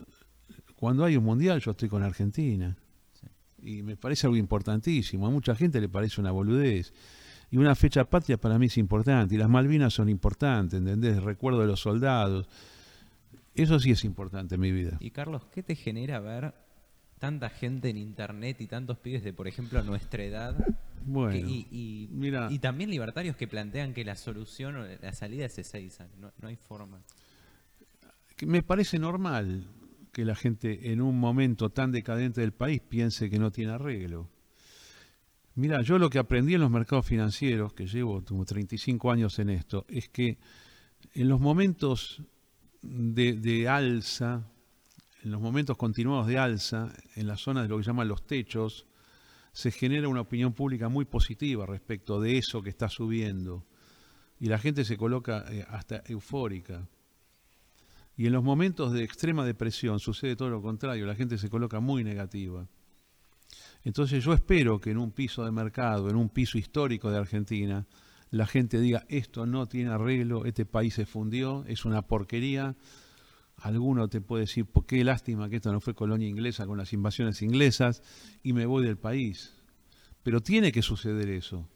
cuando hay un mundial yo estoy con Argentina. Y me parece algo importantísimo, a mucha gente le parece una boludez. Y una fecha patria para mí es importante, y las Malvinas son importantes, ¿entendés? Recuerdo de los soldados. Eso sí es importante en mi vida. Y Carlos, ¿qué te genera ver tanta gente en internet y tantos pibes de, por ejemplo, nuestra edad? Bueno, que- y, y- mira. y también libertarios que plantean que la solución o la salida es Ezeiza. No, no hay forma. que me parece normal que la gente en un momento tan decadente del país piense que no tiene arreglo. Mira, yo lo que aprendí en los mercados financieros, que llevo como 35 años en esto, es que en los momentos de, de alza, en los momentos continuados de alza, en las zonas de lo que llaman los techos, se genera una opinión pública muy positiva respecto de eso que está subiendo. Y la gente se coloca eh, hasta eufórica. Y en los momentos de extrema depresión sucede todo lo contrario, la gente se coloca muy negativa. Entonces yo espero que en un piso de mercado, en un piso histórico de Argentina, la gente diga, esto no tiene arreglo, este país se fundió, es una porquería. Alguno te puede decir, "Por qué lástima que esto no fue colonia inglesa con las invasiones inglesas y me voy del país. Pero tiene que suceder eso.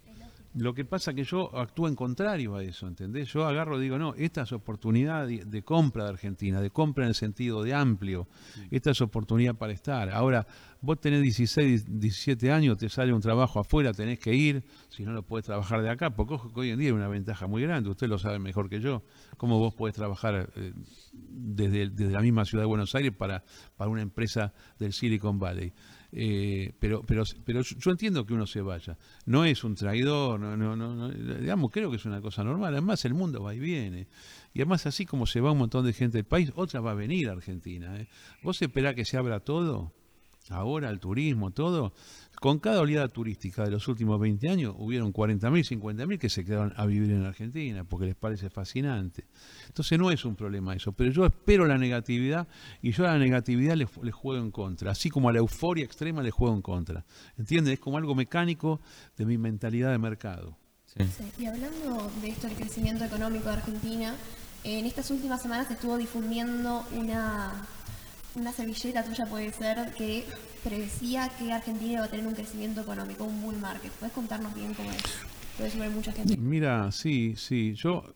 Lo que pasa que yo actúo en contrario a eso, ¿entendés? Yo agarro y digo, no, esta es oportunidad de, de compra de Argentina, de compra en el sentido de amplio. Esta es oportunidad para estar. Ahora, vos tenés 16, 17 años, te sale un trabajo afuera, tenés que ir, si no, no podés trabajar de acá, porque ojo que hoy en día hay una ventaja muy grande, usted lo sabe mejor que yo, cómo vos podés trabajar eh, desde, desde la misma ciudad de Buenos Aires para, para una empresa del Silicon Valley. Eh, pero, pero, pero yo entiendo que uno se vaya. No es un traidor, no, no, no, no, digamos, creo que es una cosa normal. Además, el mundo va y viene. Y además, así como se va un montón de gente del país, otra va a venir a Argentina. ¿eh? Vos esperás que se abra todo, ahora el turismo, todo. Con cada oleada turística de los últimos 20 años, hubieron 40.000, 50.000 que se quedaron a vivir en Argentina porque les parece fascinante. Entonces no es un problema eso, pero yo espero la negatividad y yo a la negatividad le, le juego en contra, así como a la euforia extrema le juego en contra. ¿Entiendes? Es como algo mecánico de mi mentalidad de mercado. Sí. Sí, Y hablando de esto, el crecimiento económico de Argentina, en estas últimas semanas se estuvo difundiendo una, una servilleta tuya, puede ser, que predecía que Argentina iba a tener un crecimiento económico, un bull market. ¿Puedes contarnos bien cómo es? Puede sumar mucha gente. Mira, sí, sí, yo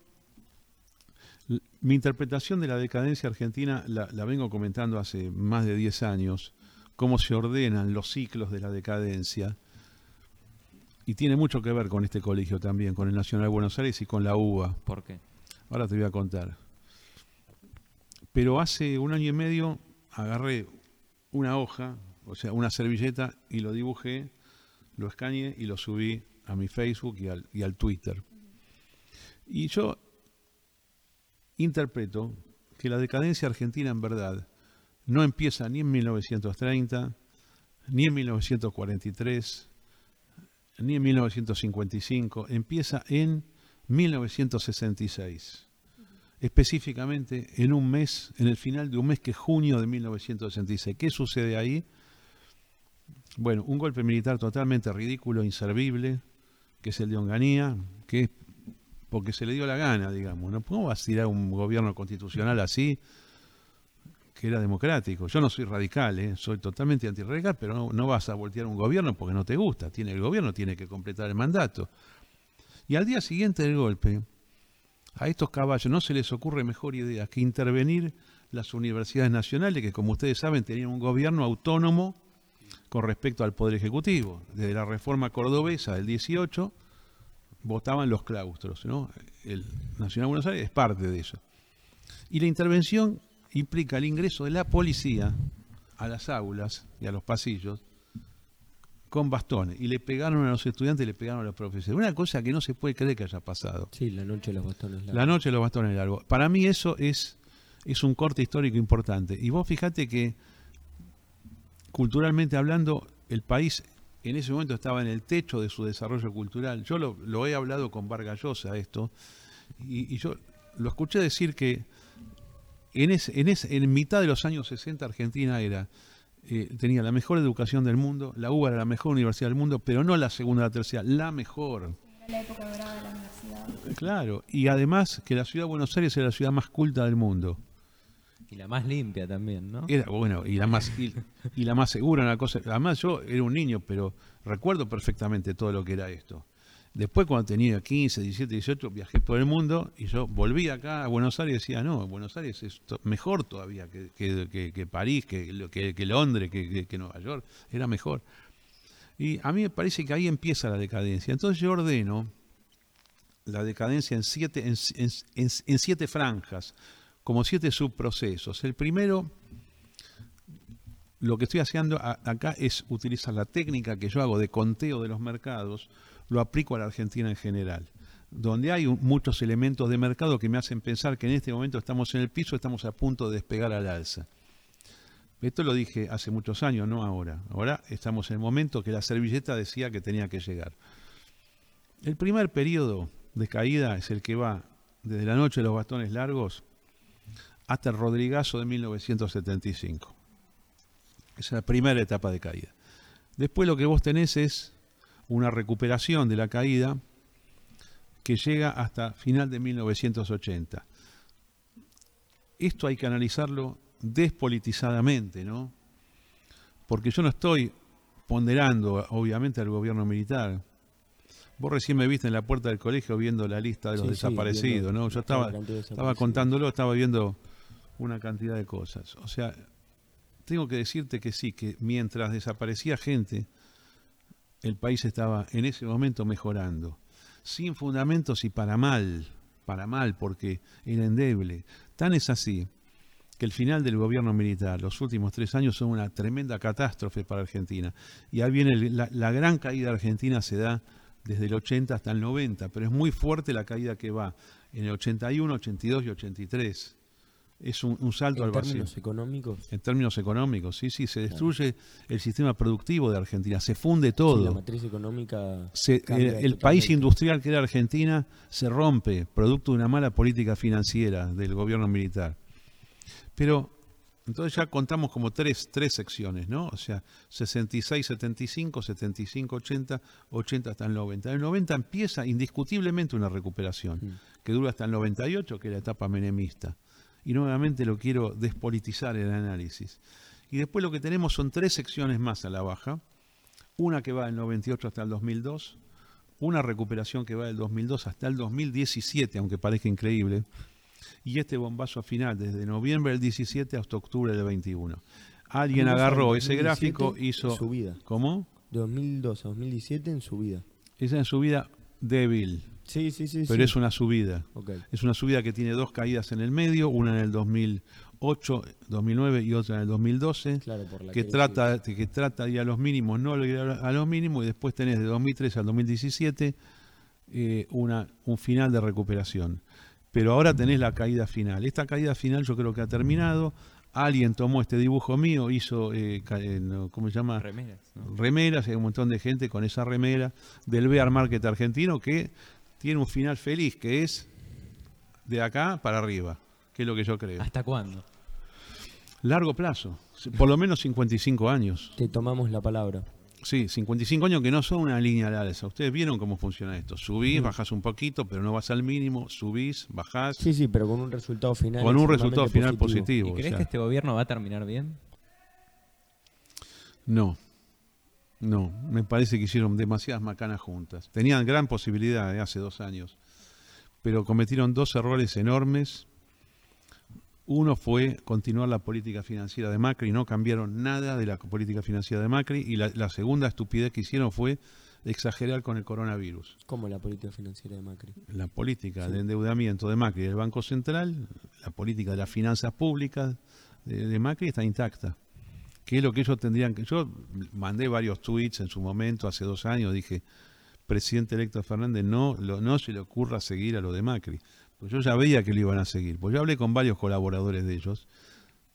mi interpretación de la decadencia argentina la, la vengo comentando hace más de 10 años, cómo se ordenan los ciclos de la decadencia. Y tiene mucho que ver con este colegio también, con el Nacional de Buenos Aires y con la UBA. ¿Por qué? Ahora te voy a contar. Pero hace un año y medio agarré una hoja, o sea, una servilleta, y lo dibujé, lo escaneé y lo subí a mi Facebook y al, y al Twitter. Y yo interpreto que la decadencia argentina en verdad no empieza ni en 1930, ni en 1943, ni en 1955, empieza en 1966 específicamente en un mes, en el final de un mes que es junio de 1966. ¿Qué sucede ahí? Bueno, un golpe militar totalmente ridículo, inservible, que es el de Onganía, que es porque se le dio la gana, digamos. ¿no? ¿Cómo vas a tirar un gobierno constitucional así, que era democrático? Yo no soy radical, ¿eh? soy totalmente antirradical, pero no, no vas a voltear un gobierno porque no te gusta. Tiene, el gobierno tiene que completar el mandato. Y al día siguiente del golpe, a estos caballos no se les ocurre mejor idea que intervenir las universidades nacionales, que como ustedes saben tenían un gobierno autónomo con respecto al Poder Ejecutivo. Desde la reforma cordobesa del 18 votaban los claustros, ¿no? El Nacional Buenos Aires es parte de eso. Y la intervención implica el ingreso de la policía a las aulas y a los pasillos con bastones. Y le pegaron a los estudiantes y le pegaron a los profesores. Una cosa que no se puede creer que haya pasado. Sí, la noche de los bastones. largos. La noche de los bastones largos. Para mí eso es es un corte histórico importante. Y vos fíjate que, culturalmente hablando, el país en ese momento estaba en el techo de su desarrollo cultural. Yo lo, he hablado con Vargas Llosa esto, y, yo lo escuché decir que en, en, en mitad de los años 60 Argentina era eh, tenía la mejor educación del mundo, la UBA era la mejor universidad del mundo, pero no la segunda o la tercera, la mejor. la época dorada de la universidad. Claro, y además que la ciudad de Buenos Aires era la ciudad más culta del mundo. Y la más limpia también, ¿no? Era, bueno, y la más, y, la más segura, una cosa. Además, yo era un niño, pero recuerdo perfectamente todo lo que era esto. Después, cuando tenía 15, 17, 18, viajé por el mundo y yo volví acá a Buenos Aires y decía, no, Buenos Aires es mejor todavía que, que, París, que, que, Londres, que, Nueva York, era mejor. Y a mí me parece que ahí empieza la decadencia. Entonces yo ordeno la decadencia en siete, en siete franjas como siete subprocesos. El primero, lo que estoy haciendo acá es utilizar la técnica que yo hago de conteo de los mercados, lo aplico a la Argentina en general, donde hay muchos elementos de mercado que me hacen pensar que en este momento estamos en el piso, estamos a punto de despegar al alza. Esto lo dije hace muchos años, no ahora. Ahora estamos en el momento que la servilleta decía que tenía que llegar. El primer periodo de caída es el que va desde la noche de los bastones largos hasta el Rodrigazo de 1975. Esa es la primera etapa de caída. Después lo que vos tenés es una recuperación de la caída que llega hasta final de 1980. Esto hay que analizarlo despolitizadamente, ¿no? Porque yo no estoy ponderando, obviamente, al gobierno militar. Vos recién me viste en la puerta del colegio viendo la lista de los desaparecidos, ¿no? Yo estaba, estaba contándolo, estaba viendo una cantidad de cosas. O sea, tengo que decirte que sí, que mientras desaparecía gente, el país estaba en ese momento mejorando, sin fundamentos y para mal, para mal, porque era endeble. Tan es así que el final del gobierno militar, los últimos tres años, son una tremenda catástrofe para Argentina. Y ahí viene la, la gran caída argentina se da desde el 80 hasta el 90, pero es muy fuerte la caída que va en el 81, 82 y 83 es un, salto al vacío. ¿En términos económicos? En términos económicos, sí, sí, se destruye el sistema productivo de Argentina, se funde todo. la matriz económica. el, país industrial que era Argentina se rompe, producto de una mala política financiera del gobierno militar. Pero entonces ya contamos como tres, tres secciones, ¿no? O sea, 66, 75, 75, 80, 80 hasta el 90. En el 90 empieza indiscutiblemente una recuperación, mm. que dura hasta el 98, que es la etapa menemista y nuevamente lo quiero despolitizar el análisis. Y después lo que tenemos son tres secciones más a la baja, una que va del 98 hasta el 2002, una recuperación que va del 2002 hasta el 2017, aunque parezca increíble, y este bombazo final desde noviembre del 17 hasta octubre del 21. Alguien agarró ese gráfico, hizo... Subida. ¿Cómo? De 2002 a 2017 en subida. Esa en subida débil. Sí, sí, sí. Pero es una subida. Es una subida que tiene dos caídas en el medio, una en el 2008, 2009 y otra en el 2012, que, trata, que trata de ir a los mínimos, no a los mínimos, y después tenés de 2013 al 2017 eh, una, un final de recuperación. Pero ahora tenés la caída final. Esta caída final yo creo que ha terminado. Alguien tomó este dibujo mío, hizo, eh, eh ¿cómo se llama? Remeras. Remeras, hay un montón de gente con esa remera del Bear Market argentino que tiene un final feliz, que es de acá para arriba, que es lo que yo creo. ¿Hasta cuándo? Largo plazo, por lo menos 55 años. Te tomamos la palabra. Sí, 55 años que no son una línea de alza. Ustedes vieron cómo funciona esto. Subís, bajás un poquito, pero no vas al mínimo. Subís, bajás. Sí, sí, pero con un resultado final. Con un resultado final positivo. ¿Y crees que este gobierno va a terminar bien? No. No, me parece que hicieron demasiadas macanas juntas. Tenían gran posibilidad de hace dos años, pero cometieron dos errores enormes. Uno fue continuar la política financiera de Macri, no cambiaron nada de la política financiera de Macri, y la, segunda estupidez que hicieron fue exagerar con el coronavirus. ¿Cómo la política financiera de Macri? La política de endeudamiento de Macri del Banco Central, la política de las finanzas públicas de Macri está intacta que es lo que ellos tendrían que... Yo mandé varios tweets en su momento, hace dos años, dije, presidente electo Fernández, no, no se le ocurra seguir a lo de Macri, Pues yo ya veía que lo iban a seguir. Pues yo hablé con varios colaboradores de ellos.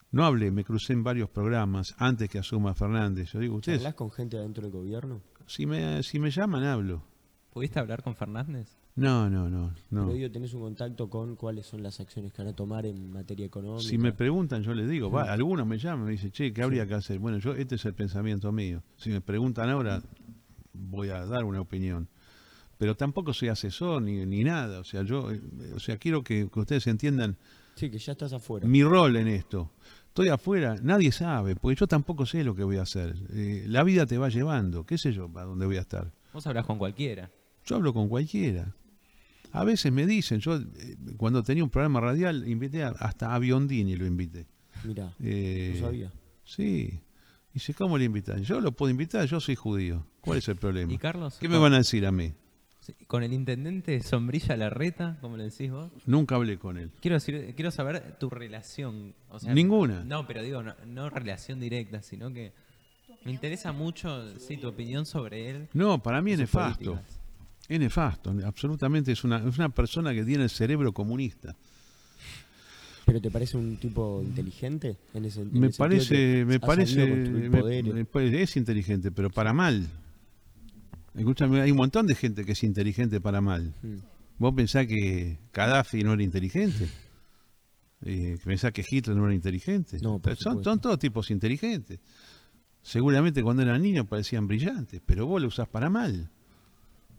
No hablé, me crucé en varios programas antes que asuma Fernández. Yo digo, ustedes, ¿Hablas con gente adentro del gobierno? si me, si me llaman, hablo. ¿Pudiste hablar con Fernández? No, no, no. no. Pero digo, ¿tenés un contacto con cuáles son las acciones que van a tomar en materia económica? Si me preguntan, yo les digo, va, algunos me llaman, me dicen, che, ¿qué habría que hacer? Bueno, yo, este es el pensamiento mío. Si me preguntan ahora, voy a dar una opinión. Pero tampoco soy asesor ni, ni nada. O sea, yo, eh, o sea, quiero que, que ustedes entiendan Sí, que ya estás afuera. mi rol en esto. Estoy afuera, nadie sabe, porque yo tampoco sé lo que voy a hacer. Eh, la vida te va llevando, qué sé yo, a dónde voy a estar. Vos hablas con cualquiera. Yo hablo con cualquiera. A veces me dicen, yo eh, cuando tenía un programa radial, invité a- hasta a Biondini, lo invité. Mirá, Eh, no sabía. Sí. Dice, ¿cómo le invitan? Yo lo puedo invitar, yo soy judío. ¿Cuál es el problema? ¿Y Carlos? ¿Qué me van a decir a mí? Con el intendente Sombrilla Larreta, como le decís vos. Nunca hablé con él. Quiero decir, quiero saber tu relación. O sea, Ninguna. No, pero digo, no, no relación directa, sino que me interesa mucho, sí, tu opinión sobre él. No, para mí es nefasto. políticas. Es nefasto, absolutamente es una, es una persona que tiene el cerebro comunista. ¿Pero te parece un tipo inteligente? En ese, en Me el parece, me parece, me- parece- es inteligente, pero para mal. Escúchame, hay un montón de gente que es inteligente para mal. Mm. ¿Vos pensás que Gaddafi no era inteligente? Eh, ¿Pensás que Hitler no era inteligente? No, son, son todos tipos inteligentes. Seguramente cuando eran niños parecían brillantes, pero vos lo usás para mal.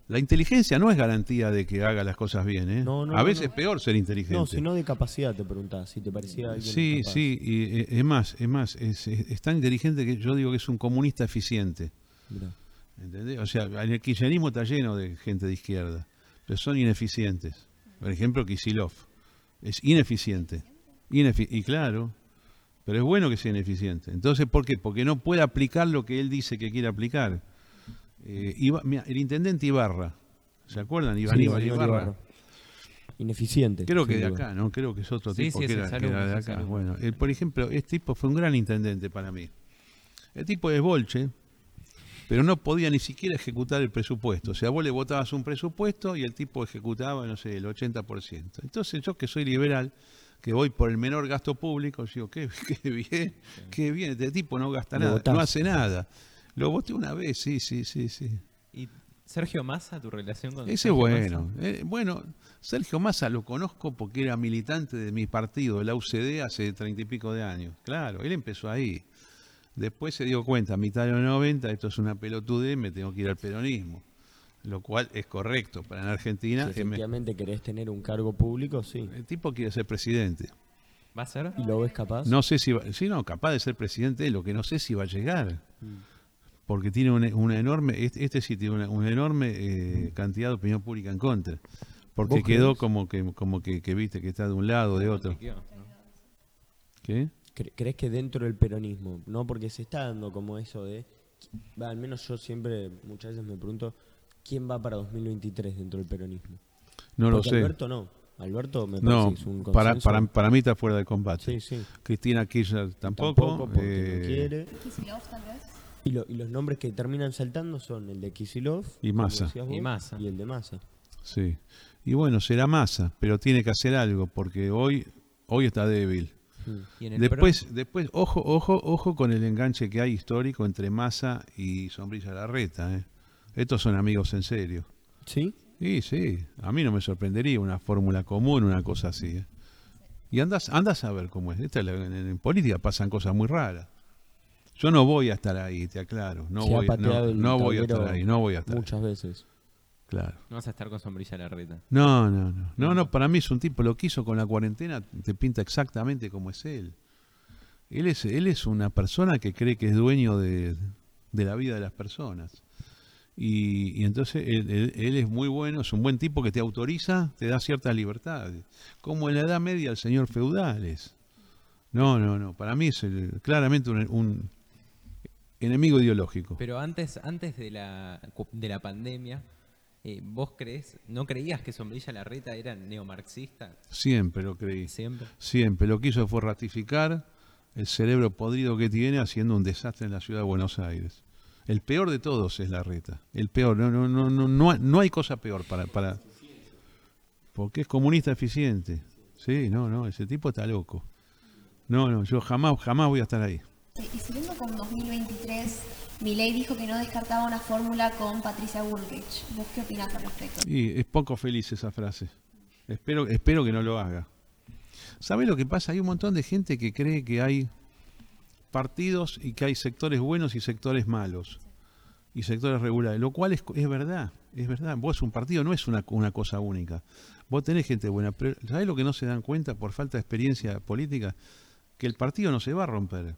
La inteligencia no es garantía de que haga las cosas bien, ¿eh? No, no, A veces no. es peor ser inteligente. No, sino de capacidad te preguntaba, si te parecía alguien Sí, capaz. sí, y, eh, es más, es más, es, es- es tan inteligente que yo digo que es un comunista eficiente. Mirá. ¿Entendés? O sea, el kirchnerismo está lleno de gente de izquierda, pero son ineficientes. Por ejemplo, Kisilov es ineficiente. Inefi- y claro, pero es bueno que sea ineficiente. Entonces, ¿por qué? Porque no puede aplicar lo que él dice que quiere aplicar. Eh, Iba- mira, el intendente Ibarra, ¿se acuerdan? Iván Sí, Ibarra. Iván Ibarra. Ineficiente. Creo que de acá, ¿no? Creo que es otro Sí, tipo sí, que, es era, el que era de acá. Bueno, él, por ejemplo, este tipo fue un gran intendente para mí. El tipo es bolche, pero no podía ni siquiera ejecutar el presupuesto. O sea, vos le votabas un presupuesto y el tipo ejecutaba, no sé, el 80%. Entonces yo que soy liberal, que voy por el menor gasto público, digo, qué, (laughs) qué bien, qué bien, este tipo no gasta nada, no hace nada. Lo voté una vez, sí, sí, sí, sí. ¿Y Sergio Massa, tu relación con Ese es Sergio bueno. Massa? Eh, bueno, Sergio Massa lo conozco porque era militante de mi partido, de la UCD, hace treinta y pico de años. Claro, él empezó ahí. Después se dio cuenta, a mitad de los 90, esto es una pelotudez, me tengo que ir al peronismo. Lo cual es correcto. Para en Argentina, Si es me- efectivamente querés tener un cargo público, sí. el tipo quiere ser presidente. ¿Va a ser? ¿Y lo ves capaz? No sé si va, sí, no, capaz de ser presidente, lo que no sé si va a llegar. Mm. Porque tiene una, una enorme, este, este sí tiene una, una enorme eh, cantidad de opinión pública en contra. Porque ¿Vos quedó crees? como que, como que, que viste que está de un lado o de otro. ¿Qué? Cre- ¿Crees que dentro del peronismo, no? Porque se está dando como eso de, al menos yo siempre, muchas veces me pregunto, ¿quién va para 2023 dentro del peronismo? No lo sé. Alberto no, Alberto me parece No, que es un para, consenso. para, para mí está fuera de combate. Sí, sí. Cristina Kirchner tampoco. porque eh, no quiere. Y, lo- y los nombres que terminan saltando son el de Kisilov Y Massa. Y Massa. el de Massa. Sí. Y bueno, será masa, pero tiene que hacer algo, porque hoy, hoy está débil. Mm. Y en el Después, después, ojo, ojo, ojo con el enganche que hay histórico entre Massa y Sombrilla Larreta. ¿eh? Estos son amigos en serio. ¿Sí? Sí, sí. A mí no me sorprendería una fórmula común, una cosa así. ¿eh? Y andas, andas a ver cómo es. Esta es la- en, en política pasan cosas muy raras. Yo no voy a estar ahí, te aclaro. No Se voy, no, no voy a estar ahí, no voy a estar. ahí. Muchas veces. Claro. No vas a estar con Sombrilla Larreta. No, no, no. No, no, para mí es un tipo, lo que hizo con la cuarentena, te pinta exactamente como es él. Él es, él es una persona que cree que es dueño de, de la vida de las personas. Y, y entonces él, él- él es muy bueno, es un buen tipo que te autoriza, te da ciertas libertades. Como en la Edad Media el señor feudales. No, no, no. Para mí es el- claramente un, un enemigo ideológico. Pero antes, antes de la de la pandemia, eh, ¿vos crees, no creías que Sombrilla Larreta era neomarxista Siempre lo creí. siempre? Siempre lo que hizo fue ratificar el cerebro podrido que tiene haciendo un desastre en la ciudad de Buenos Aires. El peor de todos es la reta. El peor. No, no, no, no, no, hay- no hay cosa peor para, para. Porque es comunista eficiente. Sí, no, no, ese tipo está loco. No, no, yo jamás, jamás voy a estar ahí. Y siguiendo con 2023, Milei dijo que no descartaba una fórmula con Patricia Bullrich. ¿Vos qué opinás al respecto? Y es poco feliz esa frase. Espero, espero que no lo haga. ¿Sabe lo que pasa? Hay un montón de gente que cree que hay partidos y que hay sectores buenos y sectores malos. Y sectores regulares. Lo cual es, es verdad. Es verdad. Vos un partido no es una, una cosa única. Vos tenés gente buena. Pero ¿sabés lo que no se dan cuenta por falta de experiencia política? Que el partido no se va a romper.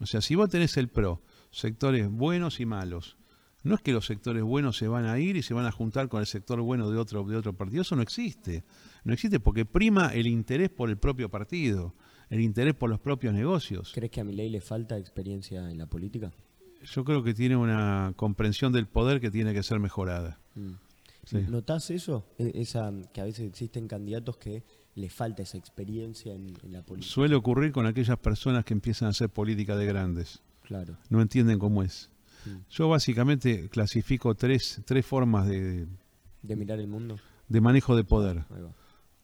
O sea, si vos tenés el PRO, sectores buenos y malos, no es que los sectores buenos se van a ir y se van a juntar con el sector bueno de otro, de otro partido. Eso no existe. No existe porque prima el interés por el propio partido, el interés por los propios negocios. ¿Crees que a Milei le falta experiencia en la política? Yo creo que tiene una comprensión del poder que tiene que ser mejorada. Mm. Sí. ¿Notás eso? E- Esa, que a veces existen candidatos que le falta esa experiencia en, en la política. Suele ocurrir con aquellas personas que empiezan a hacer política de grandes. Claro. No entienden cómo es. Mm. Yo básicamente clasifico tres, tres formas de, De mirar el mundo. de manejo de poder.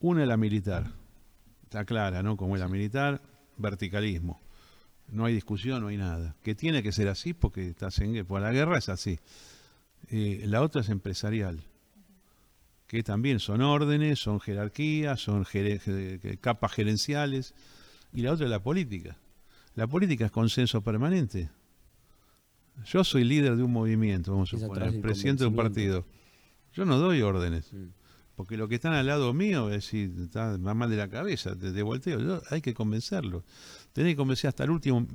Una es la militar. Está clara, ¿no? Como es la militar, verticalismo. No hay discusión, no hay nada. Que tiene que ser así porque estás en guerra. Pues la guerra es así. Eh, la otra es empresarial. Que también son órdenes, son jerarquías, son capas gerenciales. Y la otra es la política. La política es consenso permanente. Yo soy líder de un movimiento, vamos a suponer, presidente de un partido. Yo no doy órdenes. Mm. Porque lo que están al lado mío es decir, está va mal de la cabeza, te, te volteo. Yo- hay que convencerlo. Tenés que convencer hasta el último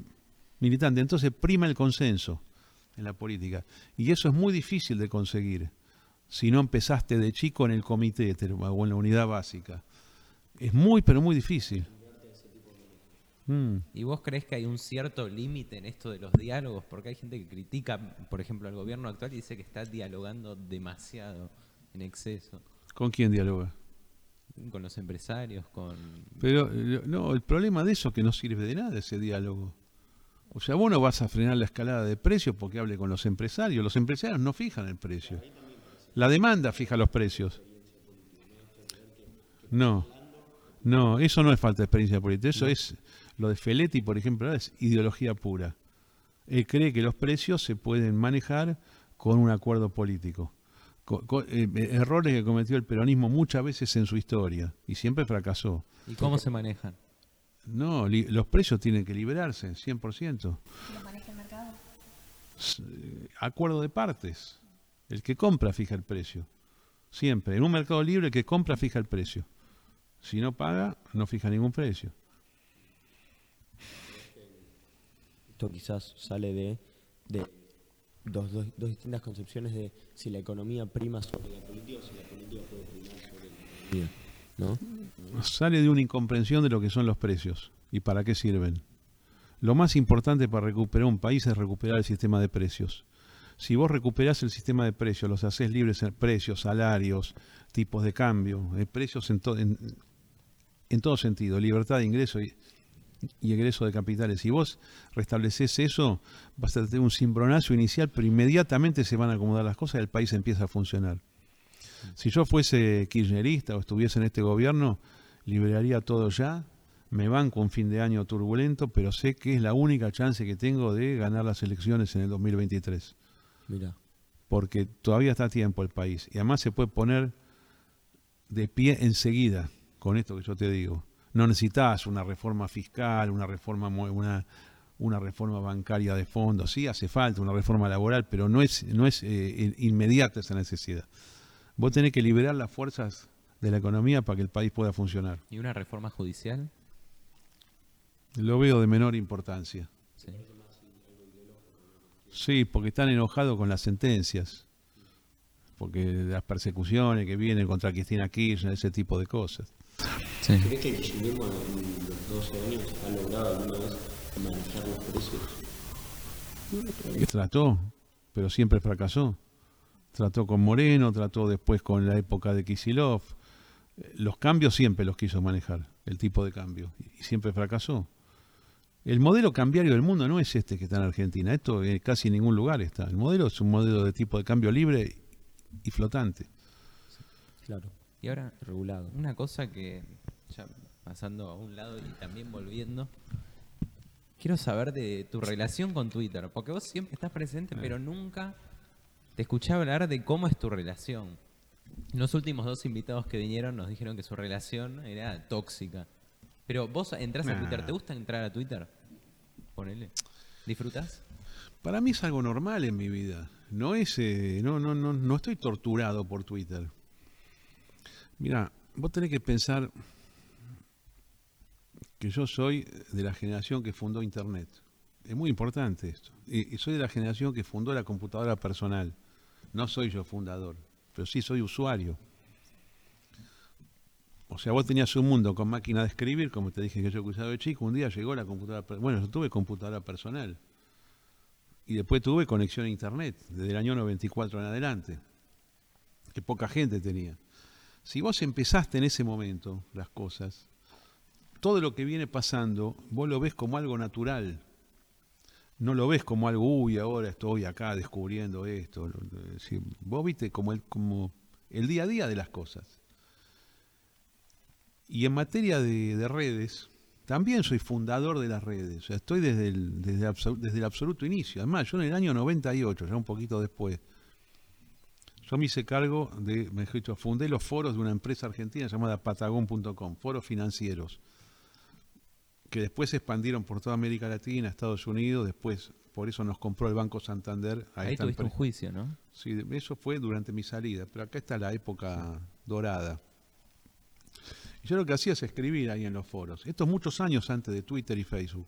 militante. Entonces prima el consenso en la política. Y eso es muy difícil de conseguir si no empezaste de chico en el comité te- o en la unidad básica. Es muy, pero muy difícil. Mm. ¿Y vos crees que hay un cierto límite en esto de los diálogos? Porque hay gente que critica, por ejemplo, al gobierno actual y dice que está dialogando demasiado, en exceso, ¿Con quién dialoga? con los empresarios, con... Pero eh, no, el problema de eso es que no sirve de nada ese diálogo. O sea, vos no vas a frenar la escalada de precios porque hable con los empresarios. Los empresarios no fijan el precio. La demanda fija los precios. No, no, eso no es falta de experiencia política. Eso es lo de Feletti, por ejemplo, es ideología pura. Él cree que los precios se pueden manejar con un acuerdo político. Co- co- eh, eh, errores que cometió el peronismo muchas veces en su historia y siempre fracasó. ¿Y cómo se manejan? No, li- los precios tienen que liberarse, 100%. ¿Que los maneja el mercado? S- eh, Acuerdo de partes. El que compra fija el precio. Siempre. En un mercado libre el que compra fija el precio. Si no paga, no fija ningún precio. Esto quizás sale de, de dos, dos- dos distintas concepciones de si la economía prima sobre la política o si la política puede primar sobre la economía. ¿No? Sale de una incomprensión de lo que son los precios y para qué sirven. Lo más importante para recuperar un país es recuperar el sistema de precios. Si vos recuperás el sistema de precios, los haces libres en precios, salarios, tipos de cambio, eh, precios en, to- en, todo sentido, libertad de ingreso y, y egreso de capitales. Si vos restableces eso, vas a tener un cimbronazo inicial, pero inmediatamente se van a acomodar las cosas y el país empieza a funcionar. Si yo fuese kirchnerista o estuviese en este gobierno, liberaría todo ya, me banco un fin de año turbulento, pero sé que es la única chance que tengo de ganar las elecciones en el 2023 Mira. porque todavía está a tiempo el país. Y además se puede poner de pie enseguida con esto que yo te digo. No necesitas una reforma fiscal, una reforma una, una reforma bancaria de fondo. Sí hace falta una reforma laboral, pero no es, no es eh, in- inmediata esa necesidad. Vos tenés que liberar las fuerzas de la economía para que el país pueda funcionar. ¿Y una reforma judicial? Lo veo de menor importancia. Sí. Porque están enojados con las sentencias. Porque las persecuciones que vienen contra Cristina Kirchner, ese tipo de cosas. Sí. ¿Crees que el kirchnerismo en los 12 años ha logrado alguna vez manejar los precios? Trató, pero siempre fracasó. Trató con Moreno, trató después con la época de Kisilov. Eh, Los cambios siempre los quiso manejar, el tipo de cambio, y siempre fracasó. El modelo cambiario del mundo no es este que está en Argentina, esto en casi en ningún lugar está. El modelo es un modelo de tipo de cambio libre y flotante. Claro. Y ahora, regulado. una cosa que, ya pasando a un lado y también volviendo, quiero saber de tu relación con Twitter, porque vos siempre estás presente, pero nunca te escuché hablar de cómo es tu relación. Los últimos dos invitados que vinieron nos dijeron que su relación era tóxica. Pero vos entras a. Twitter, ¿te gusta entrar a Twitter? Ponele. ¿Disfrutas? Para mí es algo normal en mi vida. No es, eh, no, no, no, no estoy torturado por Twitter. Mira, vos tenés que pensar que yo soy de la generación que fundó Internet. Es muy importante esto. Y, y soy de la generación que fundó la computadora personal. No soy yo fundador, pero sí soy usuario. O sea, vos tenías un mundo con máquina de escribir, como te dije que yo usaba de chico. Un día llegó la computadora. Bueno, yo tuve computadora personal. Y después tuve conexión a internet, desde el año 94 en adelante, que poca gente tenía. Si vos empezaste en ese momento las cosas, todo lo que viene pasando, vos lo ves como algo natural. No lo ves como algo, uy, ahora estoy acá descubriendo esto. Vos viste como el, como el día a día de las cosas. Y en materia de, de redes, también soy fundador de las redes. O sea, estoy desde el, desde, el absolu- desde el absoluto inicio. Además, yo en el año 98, ya un poquito después, yo me hice cargo de, me dicho, fundé los foros de una empresa argentina llamada Patagon.com, foros financieros, que después se expandieron por toda América Latina, Estados Unidos, después por eso nos compró el Banco Santander. a Ahí esta tuviste un juicio, ¿no? Sí, eso fue durante mi salida, pero acá está la época dorada. Y yo lo que hacía es escribir ahí en los foros. Estos muchos años antes de Twitter y Facebook.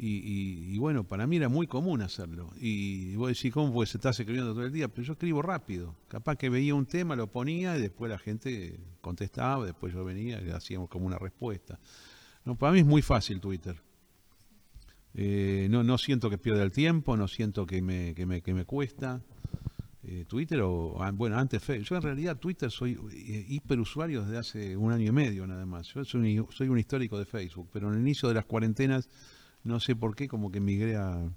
Y, bueno, para mí era muy común hacerlo. Y vos decís, ¿cómo pues estás escribiendo todo el día? Pero yo escribo rápido. Capaz que veía un tema, lo ponía y después la gente contestaba, después yo venía y hacíamos como una respuesta. Para mí es muy fácil Twitter. Eh, no, no siento que pierda el tiempo, no siento que me, que me, que me cuesta. Eh, Twitter o, ah, bueno, antes Facebook. Yo en realidad Twitter soy eh, hiperusuario desde hace un año y medio nada más. Yo soy, un- soy un histórico de Facebook, pero en el inicio de las cuarentenas, no sé por qué, como que migré a...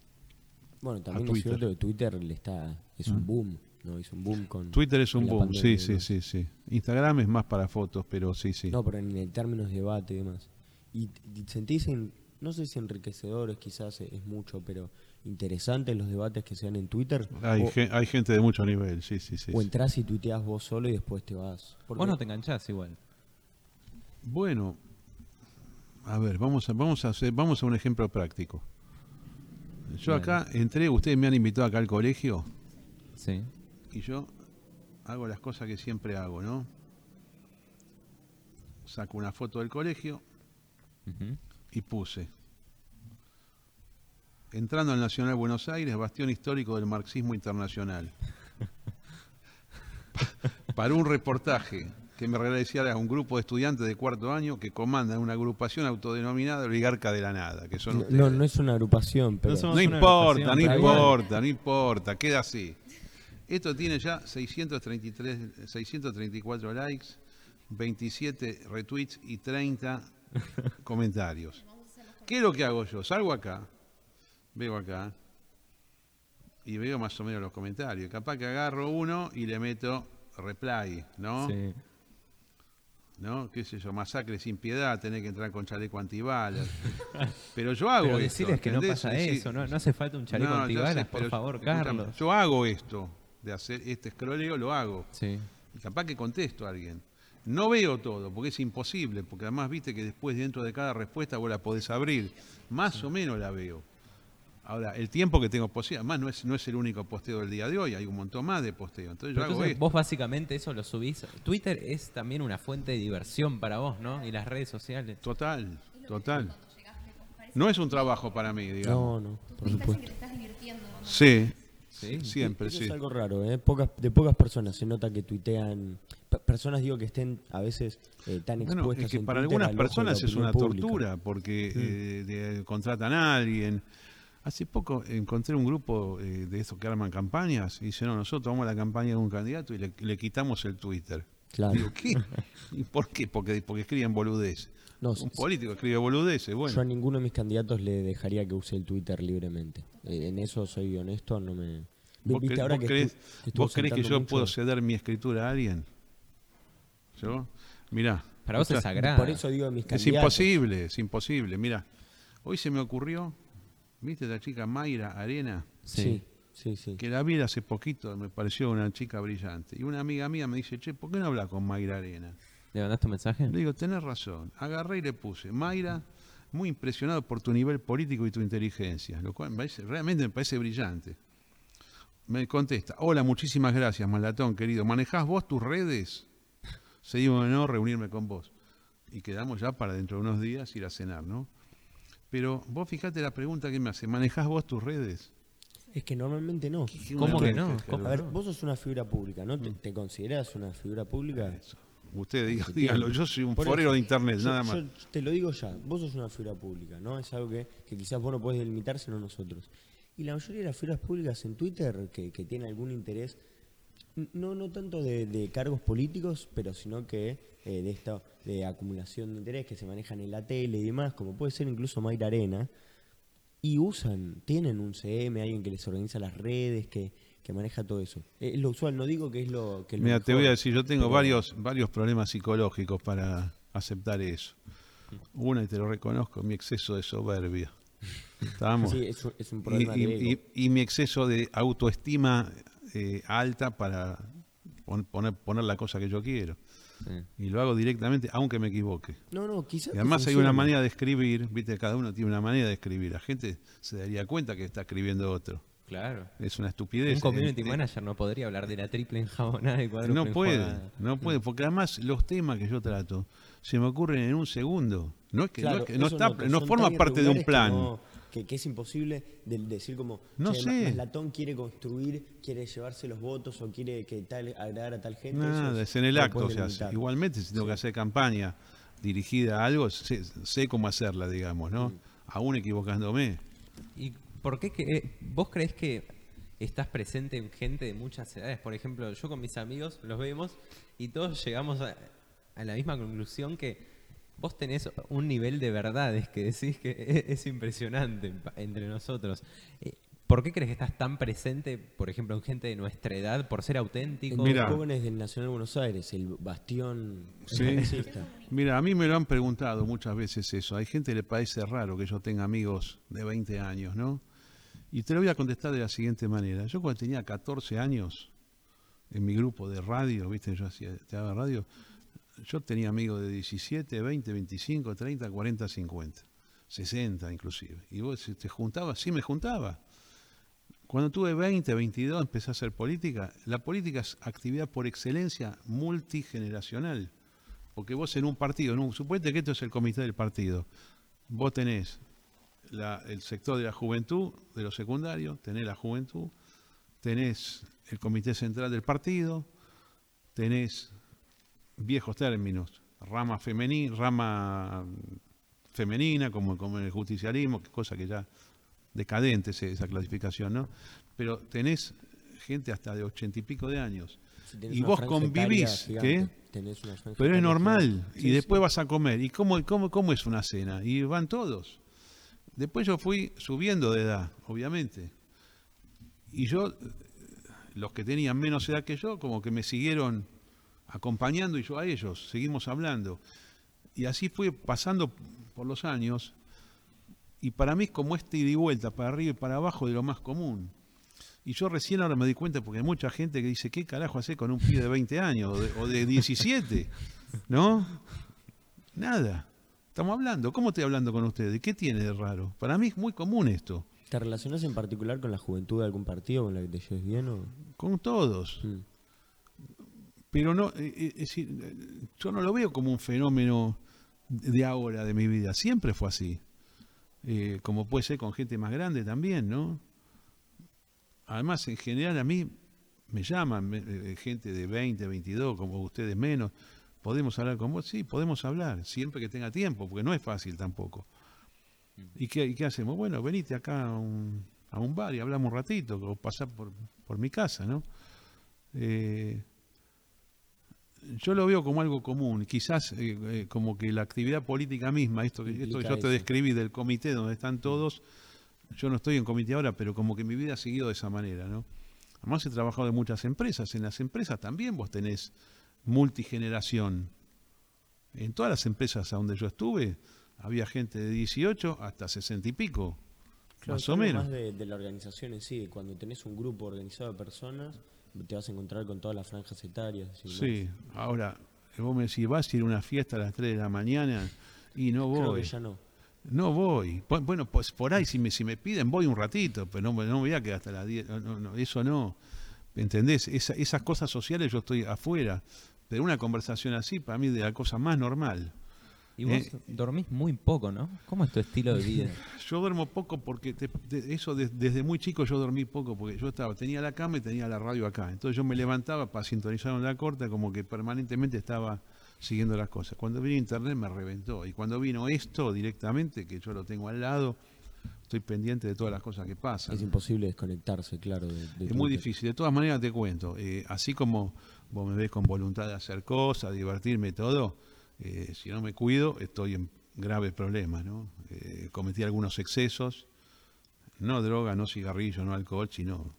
Bueno, también es Twitter. cierto que Twitter le está, es un boom, ¿no? Es un boom con... Twitter es un boom, pandemia sí, sí, sí, sí. Instagram es más para fotos, pero sí, sí. No, pero en, el términos de debate y demás. Y, y sentís, en- no sé si enriquecedores quizás es mucho, pero interesantes los debates que se dan en Twitter. Hay, o, hay gente de mucho nivel, sí, sí, sí. o sí. entrás y tuiteas vos solo y después te vas. Porque- Vos no te enganchás igual. Bueno, a ver, vamos a, vamos a hacer, vamos a un ejemplo práctico. Yo acá entré, ustedes me han invitado acá al colegio Sí. y yo hago las cosas que siempre hago, ¿no? Saco una foto del colegio y puse. Entrando al Nacional Buenos Aires, bastión histórico del marxismo internacional. Pa- Para un reportaje que me realizara un grupo de estudiantes de cuarto año que comandan una agrupación autodenominada Oligarca de la Nada, que son No, no, no es una agrupación, pero... No una importa, no importa, no importa, queda así. Esto tiene ya 633, 634 likes, 27 retweets y 30 comentarios. ¿Qué es lo que hago yo? Salgo acá, veo acá y veo más o menos los comentarios. Capaz que agarro uno y le meto reply, ¿no? Sí. ¿no? ¿Qué sé yo? Masacre sin piedad, tener que entrar con chaleco antibalas. (laughs) Pero yo hago Pero esto. decirles que no pasa Sí. eso, no, no hace falta un chaleco No, antibalas, sé, por favor, Carlos. Yo hago esto, de hacer este escroleo, lo hago. Sí. Y capaz que contesto a alguien. No veo todo, porque es imposible, porque además viste que después dentro de cada respuesta vos la podés abrir. Más o menos la veo. Ahora, el tiempo que tengo posible, además no es, no es el único posteo del día de hoy, hay un montón más de posteo. Entonces yo hago entonces esto. vos básicamente eso lo subís. Twitter es también una fuente de diversión para vos, ¿no? Y las redes sociales. Total, total. No es un trabajo para mí, digamos. No, no, por supuesto. que te estás divirtiendo. ¿no? Sí, Sí. siempre, sí. es algo raro, ¿eh? Pocas, de pocas personas se nota que tuitean. pe- Personas, digo, que estén a veces eh, tan Bueno, expuestas. es que en para Twitter algunas personas es una pública. tortura porque eh, de- contratan a alguien. Hace poco encontré un grupo eh, de esos que arman campañas y dicen, no, nosotros vamos a la campaña de un candidato y le, le quitamos el Twitter. Claro. Digo, ¿qué? (laughs) ¿Y por qué? Porque, porque escriben boludeces. No, Un político escribe boludeces, bueno. Yo a ninguno de mis candidatos le dejaría que use el Twitter libremente. Eh, en eso soy honesto, no me. ¿Vos, ¿Viste cre- ahora vos que estu- vos yo mucho? puedo ceder mi escritura a alguien? Yo, mirá. Para vos o es sagrado. Por eso digo a mis Es candidatos. imposible, es imposible. Mira, hoy se me ocurrió, ¿viste la chica Mayra Arena? Sí, sí, sí. Que la vi hace poquito, me pareció una chica brillante. Y una amiga mía me dice, che, ¿por qué no hablas con Mayra Arena? ¿Le mandaste un mensaje? Le digo, tenés razón. Agarré y le puse, Mayra, muy impresionado por tu nivel político y tu inteligencia, lo cual me parece- realmente me parece brillante. Me contesta, hola, muchísimas gracias, Malatón, querido. ¿Manejás vos tus redes? Sería un honor reunirme con vos. Y quedamos ya para dentro de unos días ir a cenar, ¿no? Pero vos fijate la pregunta que me hace, ¿manejás vos tus redes? Es que normalmente no. ¿Cómo que no? que- ¿Cómo A ver, vos sos una figura pública, ¿no? ¿Te, te considerás una figura pública? Eso. Usted diga, dígalo, yo soy un forero de internet, yo- nada más. yo te lo digo ya, vos sos una figura pública, ¿no? Es algo que, que quizás vos no podés delimitar sino nosotros. Y la mayoría de las figuras públicas en Twitter que, que tienen algún interés, no, no tanto de, de cargos políticos, pero sino que eh, de esta de acumulación de interés que se manejan en la tele y demás, como puede ser incluso Mayra Arena, y usan, tienen un CM, alguien que les organiza las redes, que, que maneja todo eso. Es lo usual, no digo que es lo que Mira, te voy a decir, yo tengo pero- varios, varios problemas psicológicos para aceptar eso. Una, y te lo reconozco, mi exceso de soberbia. (laughs) Sí, es un, es un y, problema y- de ego. y- y mi exceso de autoestima eh, alta para pon- poner, poner la cosa que yo quiero. Sí. Y lo hago directamente, aunque me equivoque. No, no, quizás. Y además hay una manera de escribir, viste, cada uno tiene una manera de escribir. La gente se daría cuenta que está escribiendo otro. Claro. Es una estupidez. Un community Eh, manager no podría hablar de la triple enjabonada y cuádruple No puede, enjuagada. no puede, porque además los temas que yo trato se me ocurren en un segundo. No es que, Claro, no, es que- no está, no son forma parte de un plan. Que, que es imposible de, decir como, No che, sé. Maslatón quiere construir, quiere llevarse los votos o quiere que tal agradar a tal gente. Nada, es en el no acto puedes se hace. delimitar. Igualmente, si tengo que hacer campaña dirigida a algo, sé, sé cómo hacerla, digamos, ¿no? Aún equivocándome. ¿Y por qué que, eh, vos crees que estás presente en gente de muchas edades? Por ejemplo, yo con mis amigos los vemos y todos llegamos a, a la misma conclusión que vos tenés un nivel de verdades que decís que (laughs) es, es impresionante entre nosotros. Eh, ¿Por qué crees que estás tan presente, por ejemplo, en gente de nuestra edad, por ser auténtico? Mira. los jóvenes del Nacional de Buenos Aires, el bastión Sí. (laughs) Mira, a mí me lo han preguntado muchas veces eso. Hay gente que le parece raro que yo tenga amigos de 20 años, ¿no? Y te lo voy a contestar de la siguiente manera. Yo cuando tenía 14 años, en mi grupo de radio, ¿viste? Yo hacía teatro radio, yo tenía amigos de 17, 20, 25, 30, 40, 50, 60 inclusive. Y vos te juntabas, sí me juntaba. Cuando tuve 20, 22, empecé a hacer política. La política es actividad por excelencia multigeneracional. Porque vos en un partido, en suponete que esto es el comité del partido, vos tenés el sector de la juventud, de los secundarios, tenés la juventud, tenés el comité central del partido, tenés viejos términos, rama femenina, rama femenina, como, como en el justicialismo, cosa que ya decadente esa clasificación, ¿no? Pero tenés gente hasta de ochenta y pico de años. Si Y vos convivís, ¿qué? Pero es normal. Y después sí. vas a comer. ¿Y cómo, cómo, cómo es una cena? Y van todos. Después yo fui subiendo de edad, obviamente. Y yo, los que tenían menos edad que yo, como que me siguieron acompañando y yo a ellos, seguimos hablando. Y así fue pasando por los años. Y para mí es como este ida y vuelta, para arriba y para abajo, de lo más común. Y yo recién ahora me di cuenta, porque hay mucha gente que dice, ¿qué carajo hace con un pibe de 20 años o de, o de 17? ¿No? Nada. Estamos hablando. ¿Cómo estoy hablando con ustedes? ¿Qué tiene de raro? Para mí es muy común esto. ¿Te relacionas en particular con la juventud de algún partido con la que te lleves bien? O? Con todos. Mm. Pero no, eh, eh, eh, yo no lo veo como un fenómeno de ahora, de mi vida. Siempre fue así. Como puede ser con gente más grande también, ¿no? Además, en general a mí me llaman gente de 20, 22, como ustedes menos. ¿Podemos hablar con vos? Sí, podemos hablar, siempre que tenga tiempo, porque no es fácil tampoco. ¿Y qué, qué hacemos? Bueno, venite acá a un, a un bar y hablamos un ratito, o pasar por, por mi casa, ¿no? Eh, yo lo veo como algo común, quizás eh, eh, como que la actividad política misma, esto, que- esto que Implica yo te describí del comité donde están todos, yo no estoy en comité ahora, pero como que mi vida ha seguido de esa manera, ¿no? Además he trabajado en muchas empresas, en las empresas también vos tenés multigeneración. En todas las empresas a donde yo estuve, había gente de 18 hasta 60 y pico, Claro, más o menos. Más de, de la organización en sí, de cuando tenés un grupo organizado de personas, te vas a encontrar con todas las franjas etarias. Sí, ahora, vos me decís, vas a ir a una fiesta a las 3 de la mañana y no Creo voy. que ya no. No voy. Bu- Bueno, pues por ahí si me, si me piden voy un ratito, pero no, me- no voy a quedar hasta las 10. No, no, no, eso no. ¿Entendés? Esa- esas cosas sociales yo estoy afuera. Pero una conversación así para mí es de la cosa más normal. Y vos Eh. dormís muy poco, ¿no? ¿Cómo es tu estilo de vida? (laughs) Yo duermo poco porque te- eso de- desde muy chico yo dormí poco porque yo estaba tenía la cama y tenía la radio acá. Entonces yo me levantaba para sintonizar en la corta como que permanentemente estaba siguiendo las cosas. Cuando vino internet me reventó y cuando vino esto directamente que yo lo tengo al lado estoy pendiente de todas las cosas que pasan. Es imposible desconectarse, claro. de- de Es muy difícil. De todas maneras te cuento, eh, así como vos me ves con voluntad de hacer cosas, divertirme todo, eh, si no me cuido estoy en graves problemas, ¿no? Eh, cometí algunos excesos, no droga, no cigarrillo, no alcohol, sino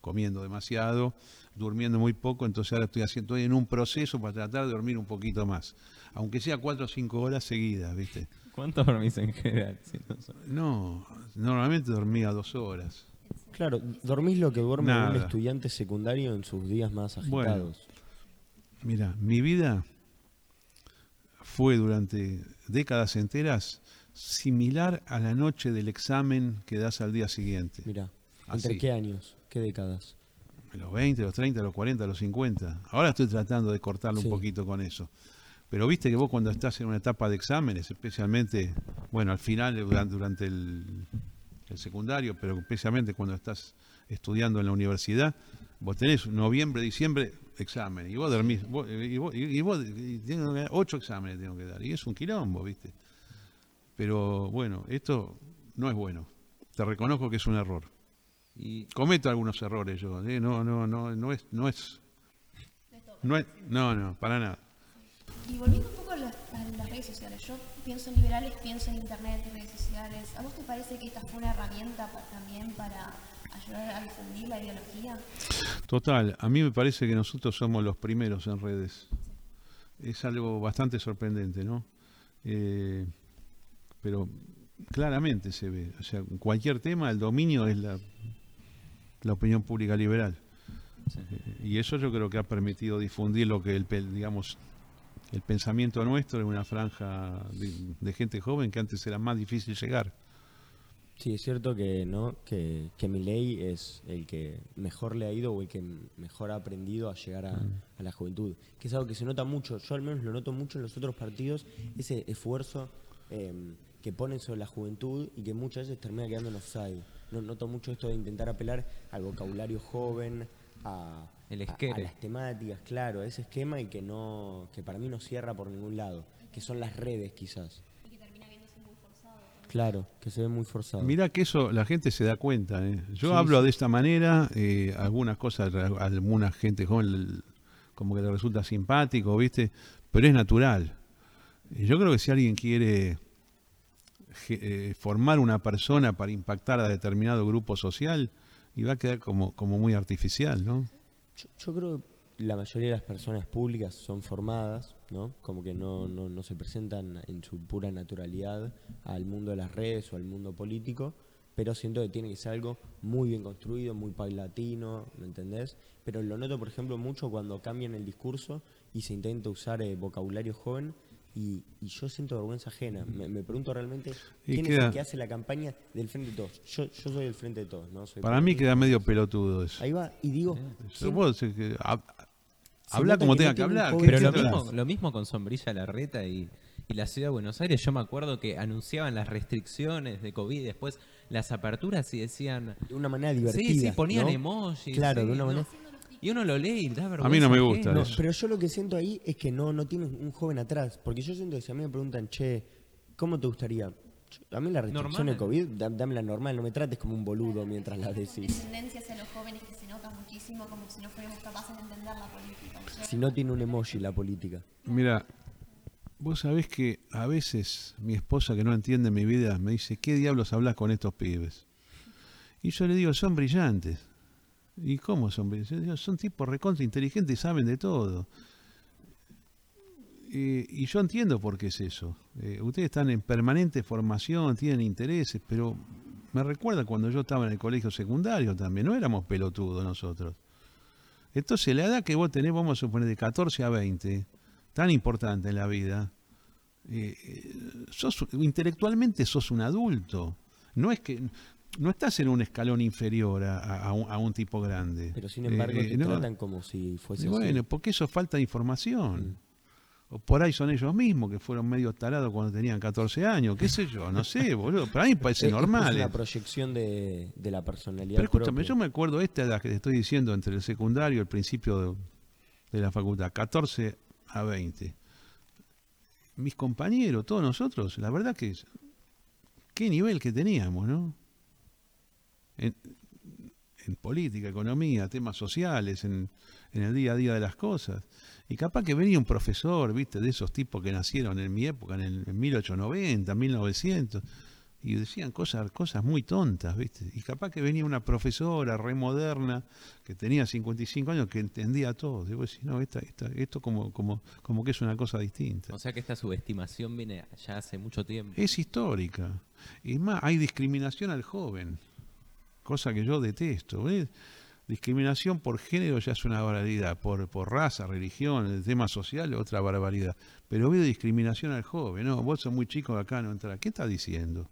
comiendo demasiado, durmiendo muy poco, entonces ahora estoy haciendo estoy en un proceso para tratar de dormir un poquito más, aunque sea cuatro o cinco horas seguidas, ¿viste? ¿Cuánto dormís en general? Si no No, normalmente dormía dos horas. Claro, dormís lo que duerme un estudiante secundario en sus días más Bueno. agitados. Mira, mi vida fue durante décadas enteras similar a la noche del examen que das al día siguiente. Mira. ¿entre qué años? ¿Qué décadas? Los 20, los 30, los 40, los 50. Ahora estoy tratando de cortarlo Sí. un poquito con eso. Pero viste que vos cuando estás en una etapa de exámenes, especialmente, bueno, al final eh, durante, durante el, el secundario, pero especialmente cuando estás estudiando en la universidad, vos tenés noviembre, diciembre, examen, y vos dormís, vos- y vos, y- vos- y tengo que dar ocho exámenes tengo que dar, y es un quilombo, viste. Pero bueno, esto no es bueno. Te reconozco que es un error. Y Cometo algunos errores yo, ¿eh? no, no, no, no es, no es, no es, no, no, para nada. Y volviendo un poco a las, redes sociales, yo pienso en liberales, pienso en internet, redes sociales. ¿A vos te parece que esta fue una herramienta también para ayudar a difundir la ideología? Total, a mí me parece que nosotros somos los primeros en redes. Es algo bastante sorprendente, ¿no? Eh, pero claramente se ve. O sea, en cualquier tema, el dominio es la, la opinión pública liberal. Eh, y eso yo creo que ha permitido difundir lo que el, digamos, el pensamiento nuestro en una franja de, de gente joven que antes era más difícil llegar. Sí, es cierto que no, que, que Milei es el que mejor le ha ido o el que mejor ha aprendido a llegar a, a la juventud. Que es algo que se nota mucho, yo al menos lo noto mucho en los otros partidos, ese esfuerzo eh, que ponen sobre la juventud y que muchas veces termina quedando en offside. No, noto mucho esto de intentar apelar al vocabulario joven, a, El a- esquere. a las temáticas, claro, a ese esquema y que no, que para mí no cierra por ningún lado, que son las redes quizás. Claro, que se ve muy forzado. Mira que eso la gente se da cuenta. ¿eh? Yo Sí, hablo sí. de esta manera, eh, algunas cosas, alguna gente joven como que le resulta simpático, ¿viste? Pero es natural. Yo creo que si alguien quiere eh, formar una persona para impactar a determinado grupo social, y va a quedar como, como muy artificial, ¿no? Yo, yo creo que la mayoría de las personas públicas son formadas, ¿no? Como que no, no, no se presentan en su pura naturalidad al mundo de las redes o al mundo político, pero siento que tiene que ser algo muy bien construido, muy paulatino, ¿me entendés? Pero lo noto, por ejemplo, mucho cuando cambian el discurso y se intenta usar eh, vocabulario joven y, y yo siento vergüenza ajena. Me, me pregunto realmente quién es el que hace la campaña del Frente de Todos. Yo, yo soy el Frente de Todos, ¿no? Soy Para mí queda medio pelotudo eso. Ahí va, y digo, Yo ¿quién- puedo decir que hab- Se habla como tenga que hablar. joven ¿qué Pero lo mismo, lo mismo con Sombrilla Larreta y, y la ciudad de Buenos Aires. Yo me acuerdo que anunciaban las restricciones de COVID, después las aperturas y decían. de una manera divertida. Sí, sí, ponían ¿no? emojis. Claro, sí, de una ¿no? manera. Y uno lo lee y da vergüenza. A mí no me gusta ajena. No, eso. pero yo lo que siento ahí es que no, no tiene un joven atrás. Porque yo siento que si a mí me preguntan, che, ¿cómo te gustaría? A mí la restricción de. COVID, dame la normal, no me trates como un boludo mientras la decís. tendencia hacia los jóvenes que muchísimo, como si no fuéramos capaces de entender la política. Si no tiene un emoji la política. Mira, vos sabés que a veces mi esposa que no entiende mi vida me dice, ¿qué diablos hablas con estos pibes? Y yo le digo, son brillantes. ¿Y cómo son brillantes? Digo, son tipos recontra inteligentes y saben de todo. Eh, y yo entiendo por qué es eso. Eh, ustedes están en permanente formación, tienen intereses, pero me recuerda cuando yo estaba en el colegio secundario también, no éramos pelotudos nosotros. Entonces, la edad que vos tenés, vamos a suponer de 14 a 20, tan importante en la vida, eh, eh, sos, intelectualmente sos un adulto. No es que no estás en un escalón inferior a, a- a un, a un tipo grande. Pero sin embargo Eh, te no. tratan como si fuese así. bueno, porque eso es falta de información. Mm. O por ahí son ellos mismos que fueron medio tarados cuando tenían 14 años, qué sé yo, no sé, boludo. Pero a mí me parece (laughs) Es- es normal. una proyección de, de la personalidad Pero escúchame, propia. yo me acuerdo esta edad que te estoy diciendo entre el secundario y el principio de, de la facultad, 14 a 20. Mis compañeros, todos nosotros, la verdad que qué nivel que teníamos, ¿no? En, en política, economía, temas sociales, en, en el día a día de las cosas. Y capaz que venía un profesor, viste, de esos tipos que nacieron en mi época, en, el, en 1890, 1900, y decían cosas, cosas muy tontas, viste. Y capaz que venía una profesora re moderna, que tenía 55 años, que entendía todo. Digo, decís, no, esta, esta- esto como, como, como que es una cosa distinta. O sea que esta subestimación viene ya hace mucho tiempo. Es histórica. Y es más, hay discriminación al joven, cosa que yo detesto. ¿ves? Discriminación por género ya es una barbaridad, por, por raza, religión, el tema social, otra barbaridad. Pero veo discriminación al joven, no, vos sos muy chico acá no entrar. ¿Qué está diciendo?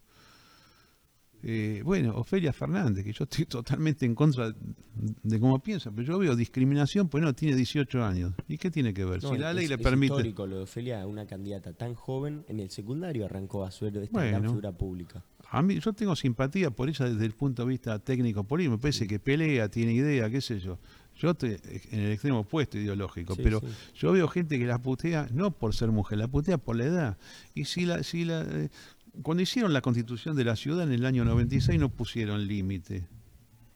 Eh, bueno, Ofelia Fernández, que yo estoy (laughs) totalmente en contra de cómo piensa, pero yo veo discriminación, pues no, tiene 18 años. ¿Y qué tiene que ver? No, si la es- ley le es permite... histórico lo de Ofelia, una candidata tan joven, en el secundario arrancó a ser de esta gran Bueno. figura pública. A mí, yo tengo simpatía por ella desde el punto de vista técnico político. Me parece que pelea, tiene idea, qué sé yo. Yo estoy en el extremo opuesto ideológico, Sí, pero sí. yo veo gente que la putea no por ser mujer, la putea por la edad. Y si la, si la, eh, cuando hicieron la constitución de la ciudad en el año 96 no pusieron límite.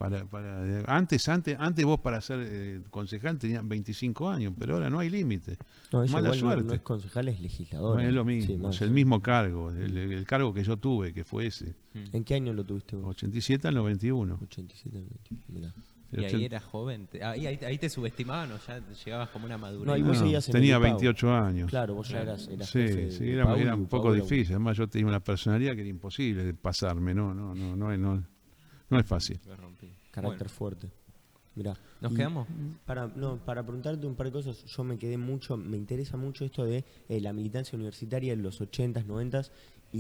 Para, para, eh, antes, antes, antes vos para ser eh, concejal tenías 25 años, pero ahora no hay límite. No, Mala igual no- suerte. No, es concejal, es legisladora. No es lo mismo, Sí, más. es el mismo cargo, el, el cargo que yo tuve, que fue ese, ¿En qué año lo tuviste vos? 87 al 91. 87, 90, mirá. Y ahí eras joven. te- ahí, ahí, ahí te subestimaban o ya llegabas como una madurez. No, y vos No, seguías en tenía el IPAU. 28 años. Claro, vos ya eras, eras Sí, jefe sí, de era, era un poco era difícil. Además, yo tenía una personalidad que era imposible de pasarme. No, no, no, no, es- no, no es fácil. Lo rompí. Carácter Bueno, fuerte. Mirá. ¿Nos Y quedamos? Para, no, para preguntarte un par de cosas, yo me quedé mucho, me interesa mucho esto de eh, la militancia universitaria en los 80s, 90s y,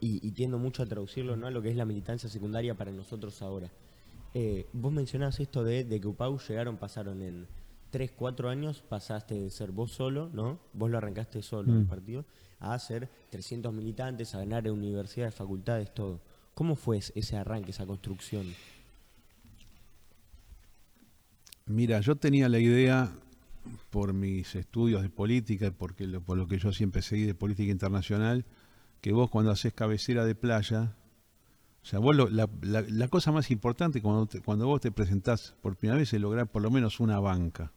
y, y tiendo mucho a traducirlo ¿no? a lo que es la militancia secundaria para nosotros ahora. Eh, vos mencionás esto de, de que UPAU llegaron, pasaron en 3, 4 años, pasaste de ser vos solo, ¿no? Vos lo arrancaste solo el Mm. partido, a ser 300 militantes, a ganar en universidades, facultades, todo. ¿Cómo fue ese arranque, esa construcción? Mira, yo tenía la idea, por mis estudios de política, porque por lo que yo siempre seguí de política internacional, que vos cuando haces cabecera de playa, o sea, vos lo- la, la- la cosa más importante cuando, te- cuando vos te presentás por primera vez es lograr por lo menos una banca.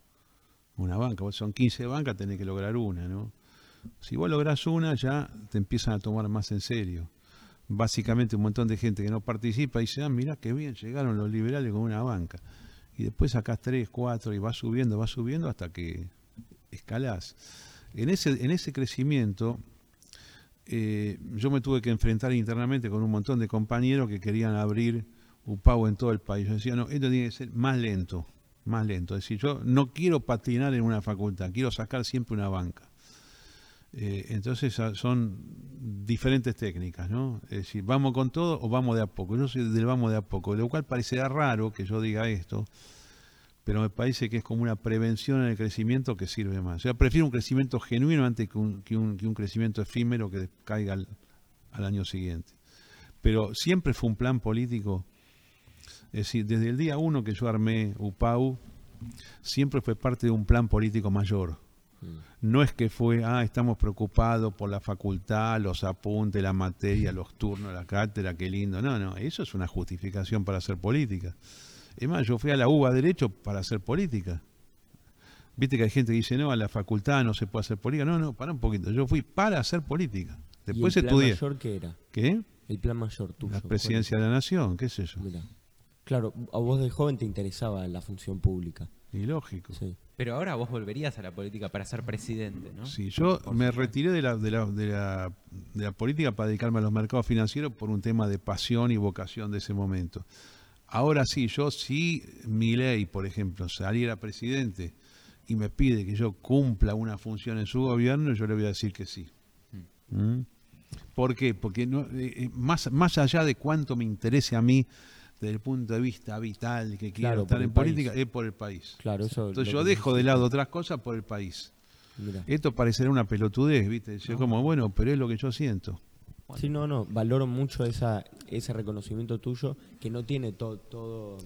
Una banca, vos son 15 bancas, tenés que lograr una, ¿no? Si vos lográs una, ya te empiezan a tomar más en serio. Básicamente un montón de gente que no participa dice, ah, mirá qué bien, llegaron los liberales con una banca. Y después sacás tres, cuatro y vas subiendo, vas subiendo hasta que escalás. En ese, en ese crecimiento, eh, yo me tuve que enfrentar internamente con un montón de compañeros que querían abrir UPAU en todo el país. Yo decía, no, esto tiene que ser más lento, más lento. Es decir, yo no quiero patinar en una facultad, quiero sacar siempre una banca. Eh, entonces ah, son diferentes técnicas, ¿no? Es decir, vamos con todo o vamos de a poco. Yo soy del vamos de a poco, lo cual parecerá raro que yo diga esto, pero me parece que es como una prevención en el crecimiento que sirve más. O sea, prefiero un crecimiento genuino antes que un, que un, que un crecimiento efímero que caiga al, al año siguiente. Pero siempre fue un plan político. Es decir, desde el día uno que yo armé UPAU, siempre fue parte de un plan político mayor. No es que fue, ah, estamos preocupados por la facultad, los apuntes, la materia, los turnos, la cátedra, qué lindo. No, no, eso es una justificación para hacer política. Es más, yo fui a la UBA Derecho para hacer política. Viste que hay gente que dice, no, a la facultad no se puede hacer política. No, no, para un poquito. Yo fui para hacer política. Después ¿Y el plan estudié. mayor qué era? ¿Qué? El plan mayor tuyo. La ¿cuál presidencia de la nación, qué sé yo. Mirá. Claro, a vos de joven te interesaba la función pública. Y lógico. Sí. Pero ahora vos volverías a la política para ser presidente, ¿no? Sí, yo me retiré de la, de, la, de, la, de la política para dedicarme a los mercados financieros por un tema de pasión y vocación de ese momento. Ahora sí, yo si mi ley, por ejemplo, saliera presidente y me pide que yo cumpla una función en su gobierno, yo le voy a decir que sí. ¿Mm? ¿Por qué? Porque no, eh, eh, más, más allá de cuánto me interese a mí desde el punto de vista vital que quiero Claro, estar en país. política, es por el país. Claro, eso. Entonces yo dejo de lado otras cosas por el país. Mirá. Esto parecerá una pelotudez, ¿viste? Yo como, bueno, pero es lo que yo siento. Sí, no, no, valoro mucho esa, ese reconocimiento tuyo que no tiene to- todo,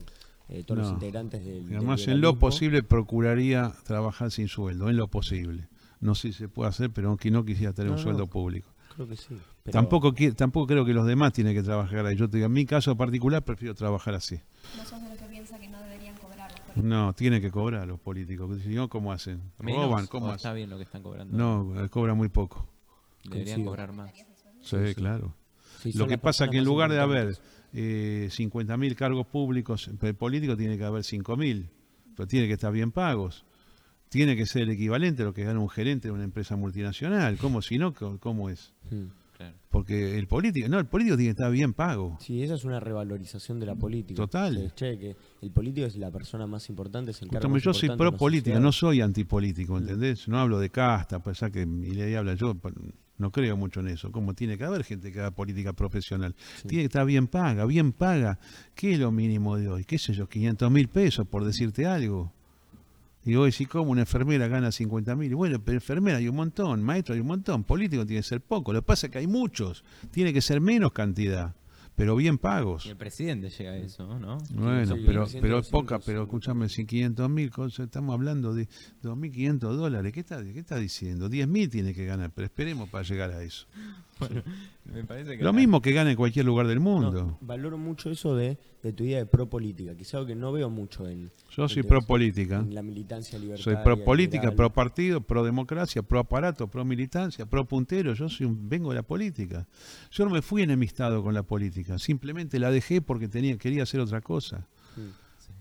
eh, todos los integrantes del. Y del Además, en lo posible procuraría trabajar sin sueldo, en lo posible. No sé si se puede hacer, pero que no quisiera tener No, un sueldo público. Creo que sí. pero- Tampoco, tampoco creo que los demás tienen que trabajar ahí. Yo te digo, en mi caso particular prefiero trabajar así. No sos de los que piensa que no deberían cobrar los políticos. No, tienen que cobrar los políticos. porque Si no, ¿cómo hacen? Menos, Roban, ¿cómo hacen? está bien lo que están cobrando. No, eh, cobran muy poco. Deberían Coincido. cobrar más. Sí, sí. claro. Sí, Lo que pasa es que en lugar de haber eh, 50.000 cargos públicos eh, políticos, tiene que haber 5.000. Pero tiene que estar bien pagos. Tiene que ser el equivalente a lo que gana un gerente de una empresa multinacional. ¿Cómo si no? ¿Cómo- ¿Cómo es? Hmm. Claro. Porque el político, no, el político tiene que estar bien pago. Sí, esa es una revalorización de la política. Total. Che, que el político es la persona más importante, es el cargo más yo soy pro política, no soy antipolítico, ¿entendés? No hablo de casta, a pesar que mi ley habla yo, no creo mucho en eso. Como tiene que haber gente que haga política profesional. Sí. Tiene que estar bien paga, bien paga. ¿Qué es lo mínimo de hoy? ¿Qué sé yo? 500 mil pesos, por decirte algo. Y vos decís, ¿cómo una enfermera gana 50 mil? Bueno, pero enfermera hay un montón, maestro hay un montón, político tiene que ser poco. Lo que pasa es que hay muchos, tiene que ser menos cantidad, pero bien pagos. Y el presidente llega a eso, ¿no? Bueno, Sí, pero, pero es poca, pero escúchame, si 500 mil, estamos hablando de 2.500 dólares, ¿qué está, qué está diciendo? 10 mil tiene que ganar, pero esperemos para llegar a eso. (laughs) Me parece que Lo la- mismo que gana en cualquier lugar del No, mundo. valoro mucho eso de, de tu idea de pro política, que es algo que no veo mucho en, Yo soy en- pro política, en la militancia libertaria. soy pro política, liberal. pro partido, pro democracia, pro aparato, pro militancia, pro puntero, yo soy un- vengo de la política. Yo no me fui enemistado con la política, simplemente la dejé porque tenía, quería hacer otra cosa. Mm.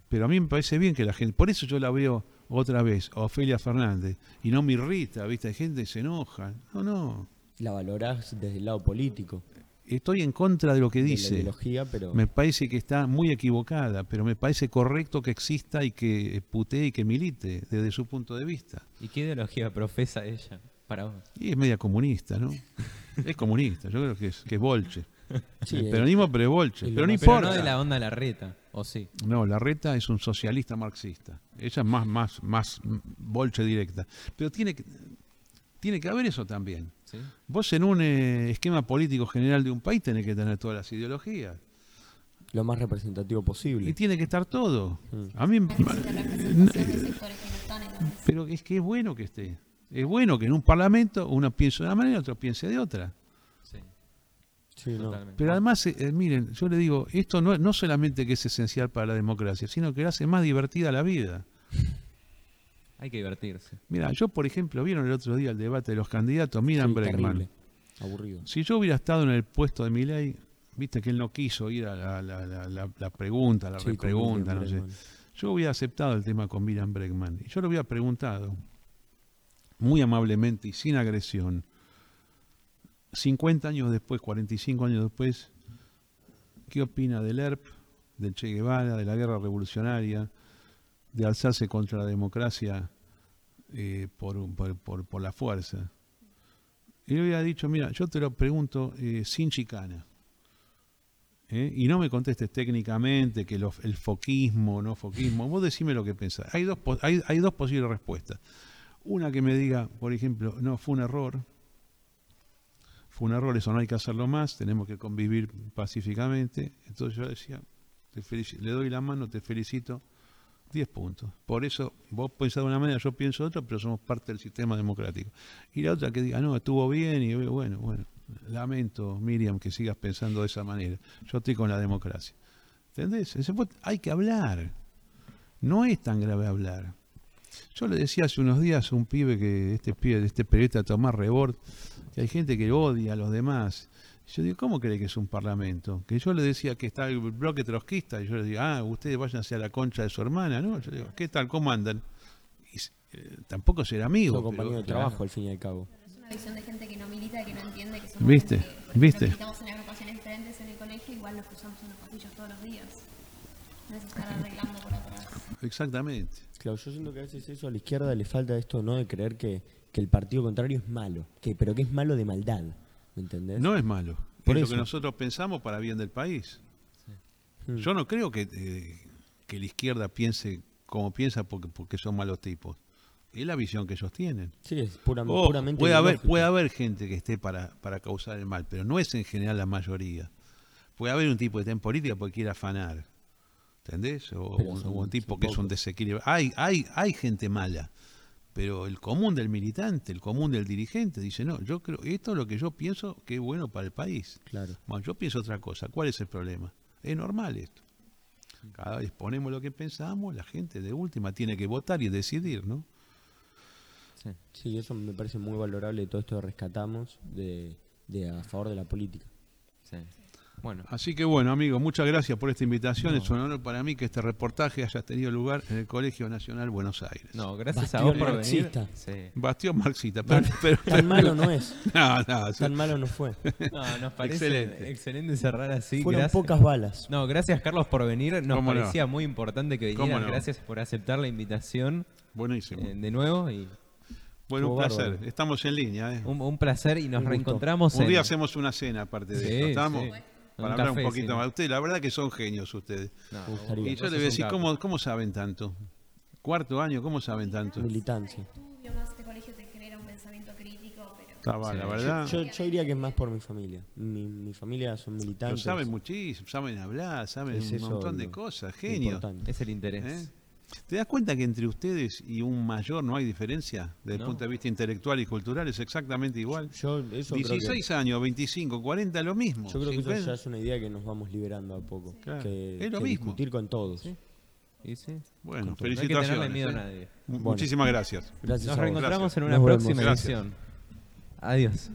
Pero a mí me parece bien que la gente, por eso yo la veo otra vez, a Ofelia Fernández, y no me irrita, ¿viste? Hay gente que se enoja. No, no. La valorás desde el lado político, Estoy en contra de lo que la dice. ideología, pero Me parece que está muy equivocada, pero me parece correcto que exista y que putee y que milite desde su punto de vista. ¿Y qué ideología profesa ella para vos? Y es media comunista, ¿no? (laughs) Es comunista, yo creo que es, que es bolche. Sí, el eh, peronismo, pero es bolche. Pero no más- Pero importa. no de la onda la reta, ¿o sí? No, la reta es un socialista marxista. Ella es más, más, más bolche directa. Pero tiene que, tiene que haber eso también. ¿Sí? Vos en un eh, esquema político general de un país tenés que tener todas las ideologías. lo más representativo Y posible. tiene que estar todo. Mm. A mí, mesa. pero es que es bueno que esté. Es bueno que en un parlamento uno piense de una manera y otro piense de otra. Sí, Sí, no. Pero además, eh, eh, miren, yo le digo, esto no, no solamente que es esencial para la democracia, sino que hace más divertida la vida. Hay que divertirse. Mira, yo por ejemplo, vieron el otro día el debate de los candidatos, Miran Sí, Bregman. Aburrido. Si yo hubiera estado en el puesto de Milei, viste que él no quiso ir a la, la- la- la- la pregunta, la Sí, repregunta, no sé. Yo hubiera aceptado el tema con Miriam Bregman. Y yo le hubiera preguntado, muy amablemente y sin agresión, 50 años después, 45 años después, ¿qué opina del ERP, del Che Guevara, de la guerra revolucionaria, de alzarse contra la democracia eh, por, por, por- la fuerza? Y le hubiera dicho, mira, yo te lo pregunto eh, sin chicana. ¿eh? Y no me contestes técnicamente que el foquismo, no foquismo. Vos decime lo que pensás. Hay dos, hay, hay dos posibles respuestas. Una que me diga, por ejemplo, no, fue un error. Fue un error, eso no hay que hacerlo más, tenemos que convivir pacíficamente. Entonces yo decía, te le doy la mano, te felicito, 10 puntos. Por eso vos pensás de una manera, yo pienso de otra, pero somos parte del sistema democrático. Y la otra que diga, no, estuvo bien, y bueno, bueno, lamento, Miriam, que sigas pensando de esa manera. Yo estoy con la democracia. ¿Entendés? Hay que hablar. No es tan grave hablar. Yo le decía hace unos días a un pibe que, este pibe, este periodista Tomás Rebord, que hay gente que odia a los demás. Yo digo, ¿cómo cree que es un parlamento? Que yo le decía que está el bloque trotskista, y yo le digo, ah, ustedes váyanse a la concha de su hermana, ¿no? Yo digo, ¿qué tal? ¿Cómo andan? Y, eh, tampoco ser amigos. Son compañeros de trabajo, al fin y al cabo. Es una visión de gente que no milita que no entiende que somos ¿Viste? gente que, por ejemplo, ¿Viste? militamos en agrupaciones diferentes en el colegio, igual nos cruzamos en los pasillos todos los días. No arreglando por atrás. Exactamente. Claro, yo siento que a veces eso a la izquierda le falta esto, ¿no? De creer que, que el partido contrario es malo, que pero que es malo de maldad, ¿me entendés? No es malo. Por es eso. lo que nosotros pensamos para bien del país. Mm. Yo no creo que, eh, que la izquierda piense como piensa porque, porque son malos tipos. Es la visión que ellos tienen. Sí, es pura- Ojo, puramente puede, haber, puede haber gente que esté para, para causar el mal, pero no es en general la mayoría. Puede haber un tipo que esté en política porque quiere afanar. ¿Entendés? O, un, un tipo que es un desequilibrio. Hay, hay, hay gente mala, pero el común del militante, el común del dirigente, dice, no, yo creo, esto es lo que yo pienso que es bueno para el país. Claro. Bueno, yo pienso otra cosa. ¿Cuál es el problema? Es normal esto. Cada vez ponemos lo que pensamos, la gente de última tiene que votar y decidir, ¿no? Sí. Sí, eso me parece muy valorable todo esto que rescatamos de, de a favor de la política. Sí. Bueno, Así que bueno, amigos, muchas gracias por esta invitación. Es un honor para mí que este reportaje haya tenido lugar en el Colegio Nacional Buenos Aires. no, gracias a Bastión vos por marxista. venir. Sí. Bastión marxista, pero, pero- Tan malo no es, (laughs) no, no, tan malo no fue. (laughs) No, nos parece Excelente. excelente, cerrar así. Fueron gracias. pocas balas. No, gracias Carlos por venir. Nos parecía muy importante que ¿Cómo vinieras. no? Gracias por aceptar la invitación buenísimo. eh, de nuevo y bueno, un placer. bárbaro. Estamos en línea. ¿eh? un, un placer y nos Un reencontramos Un en día hacemos una cena aparte de Sí, esto. ¿Estamos? sí. Para hablar café, un poquito sí. más. Ustedes, la verdad que son genios ustedes. No. Y yo le voy a decir. ¿cómo, ¿cómo saben tanto? Cuarto año, ¿cómo saben tanto? Militancia. Estudio más este colegio te genera un pensamiento crítico, pero Está mal, la verdad. Yo, yo diría que es más por mi familia. Mi, mi familia son Pero militantes. saben muchísimo, saben hablar, saben Es un montón de cosas, importante. Es el interés. ¿Eh? ¿Te das cuenta que entre ustedes y un mayor no hay diferencia desde el No. punto de vista intelectual y cultural? Es exactamente igual. Yo eso creo que- 16 años, 25, 40, lo mismo. Yo creo que eso 50. ya es una idea que nos vamos liberando a poco. Claro, Que, es lo que mismo. discutir con todos. Sí. Y sí. Bueno, No hay que tenerle felicitaciones. miedo a nadie. Bueno. Muchísimas gracias. Gracias Nos reencontramos Gracias. en una Nos vemos. próxima Gracias. edición. Adiós.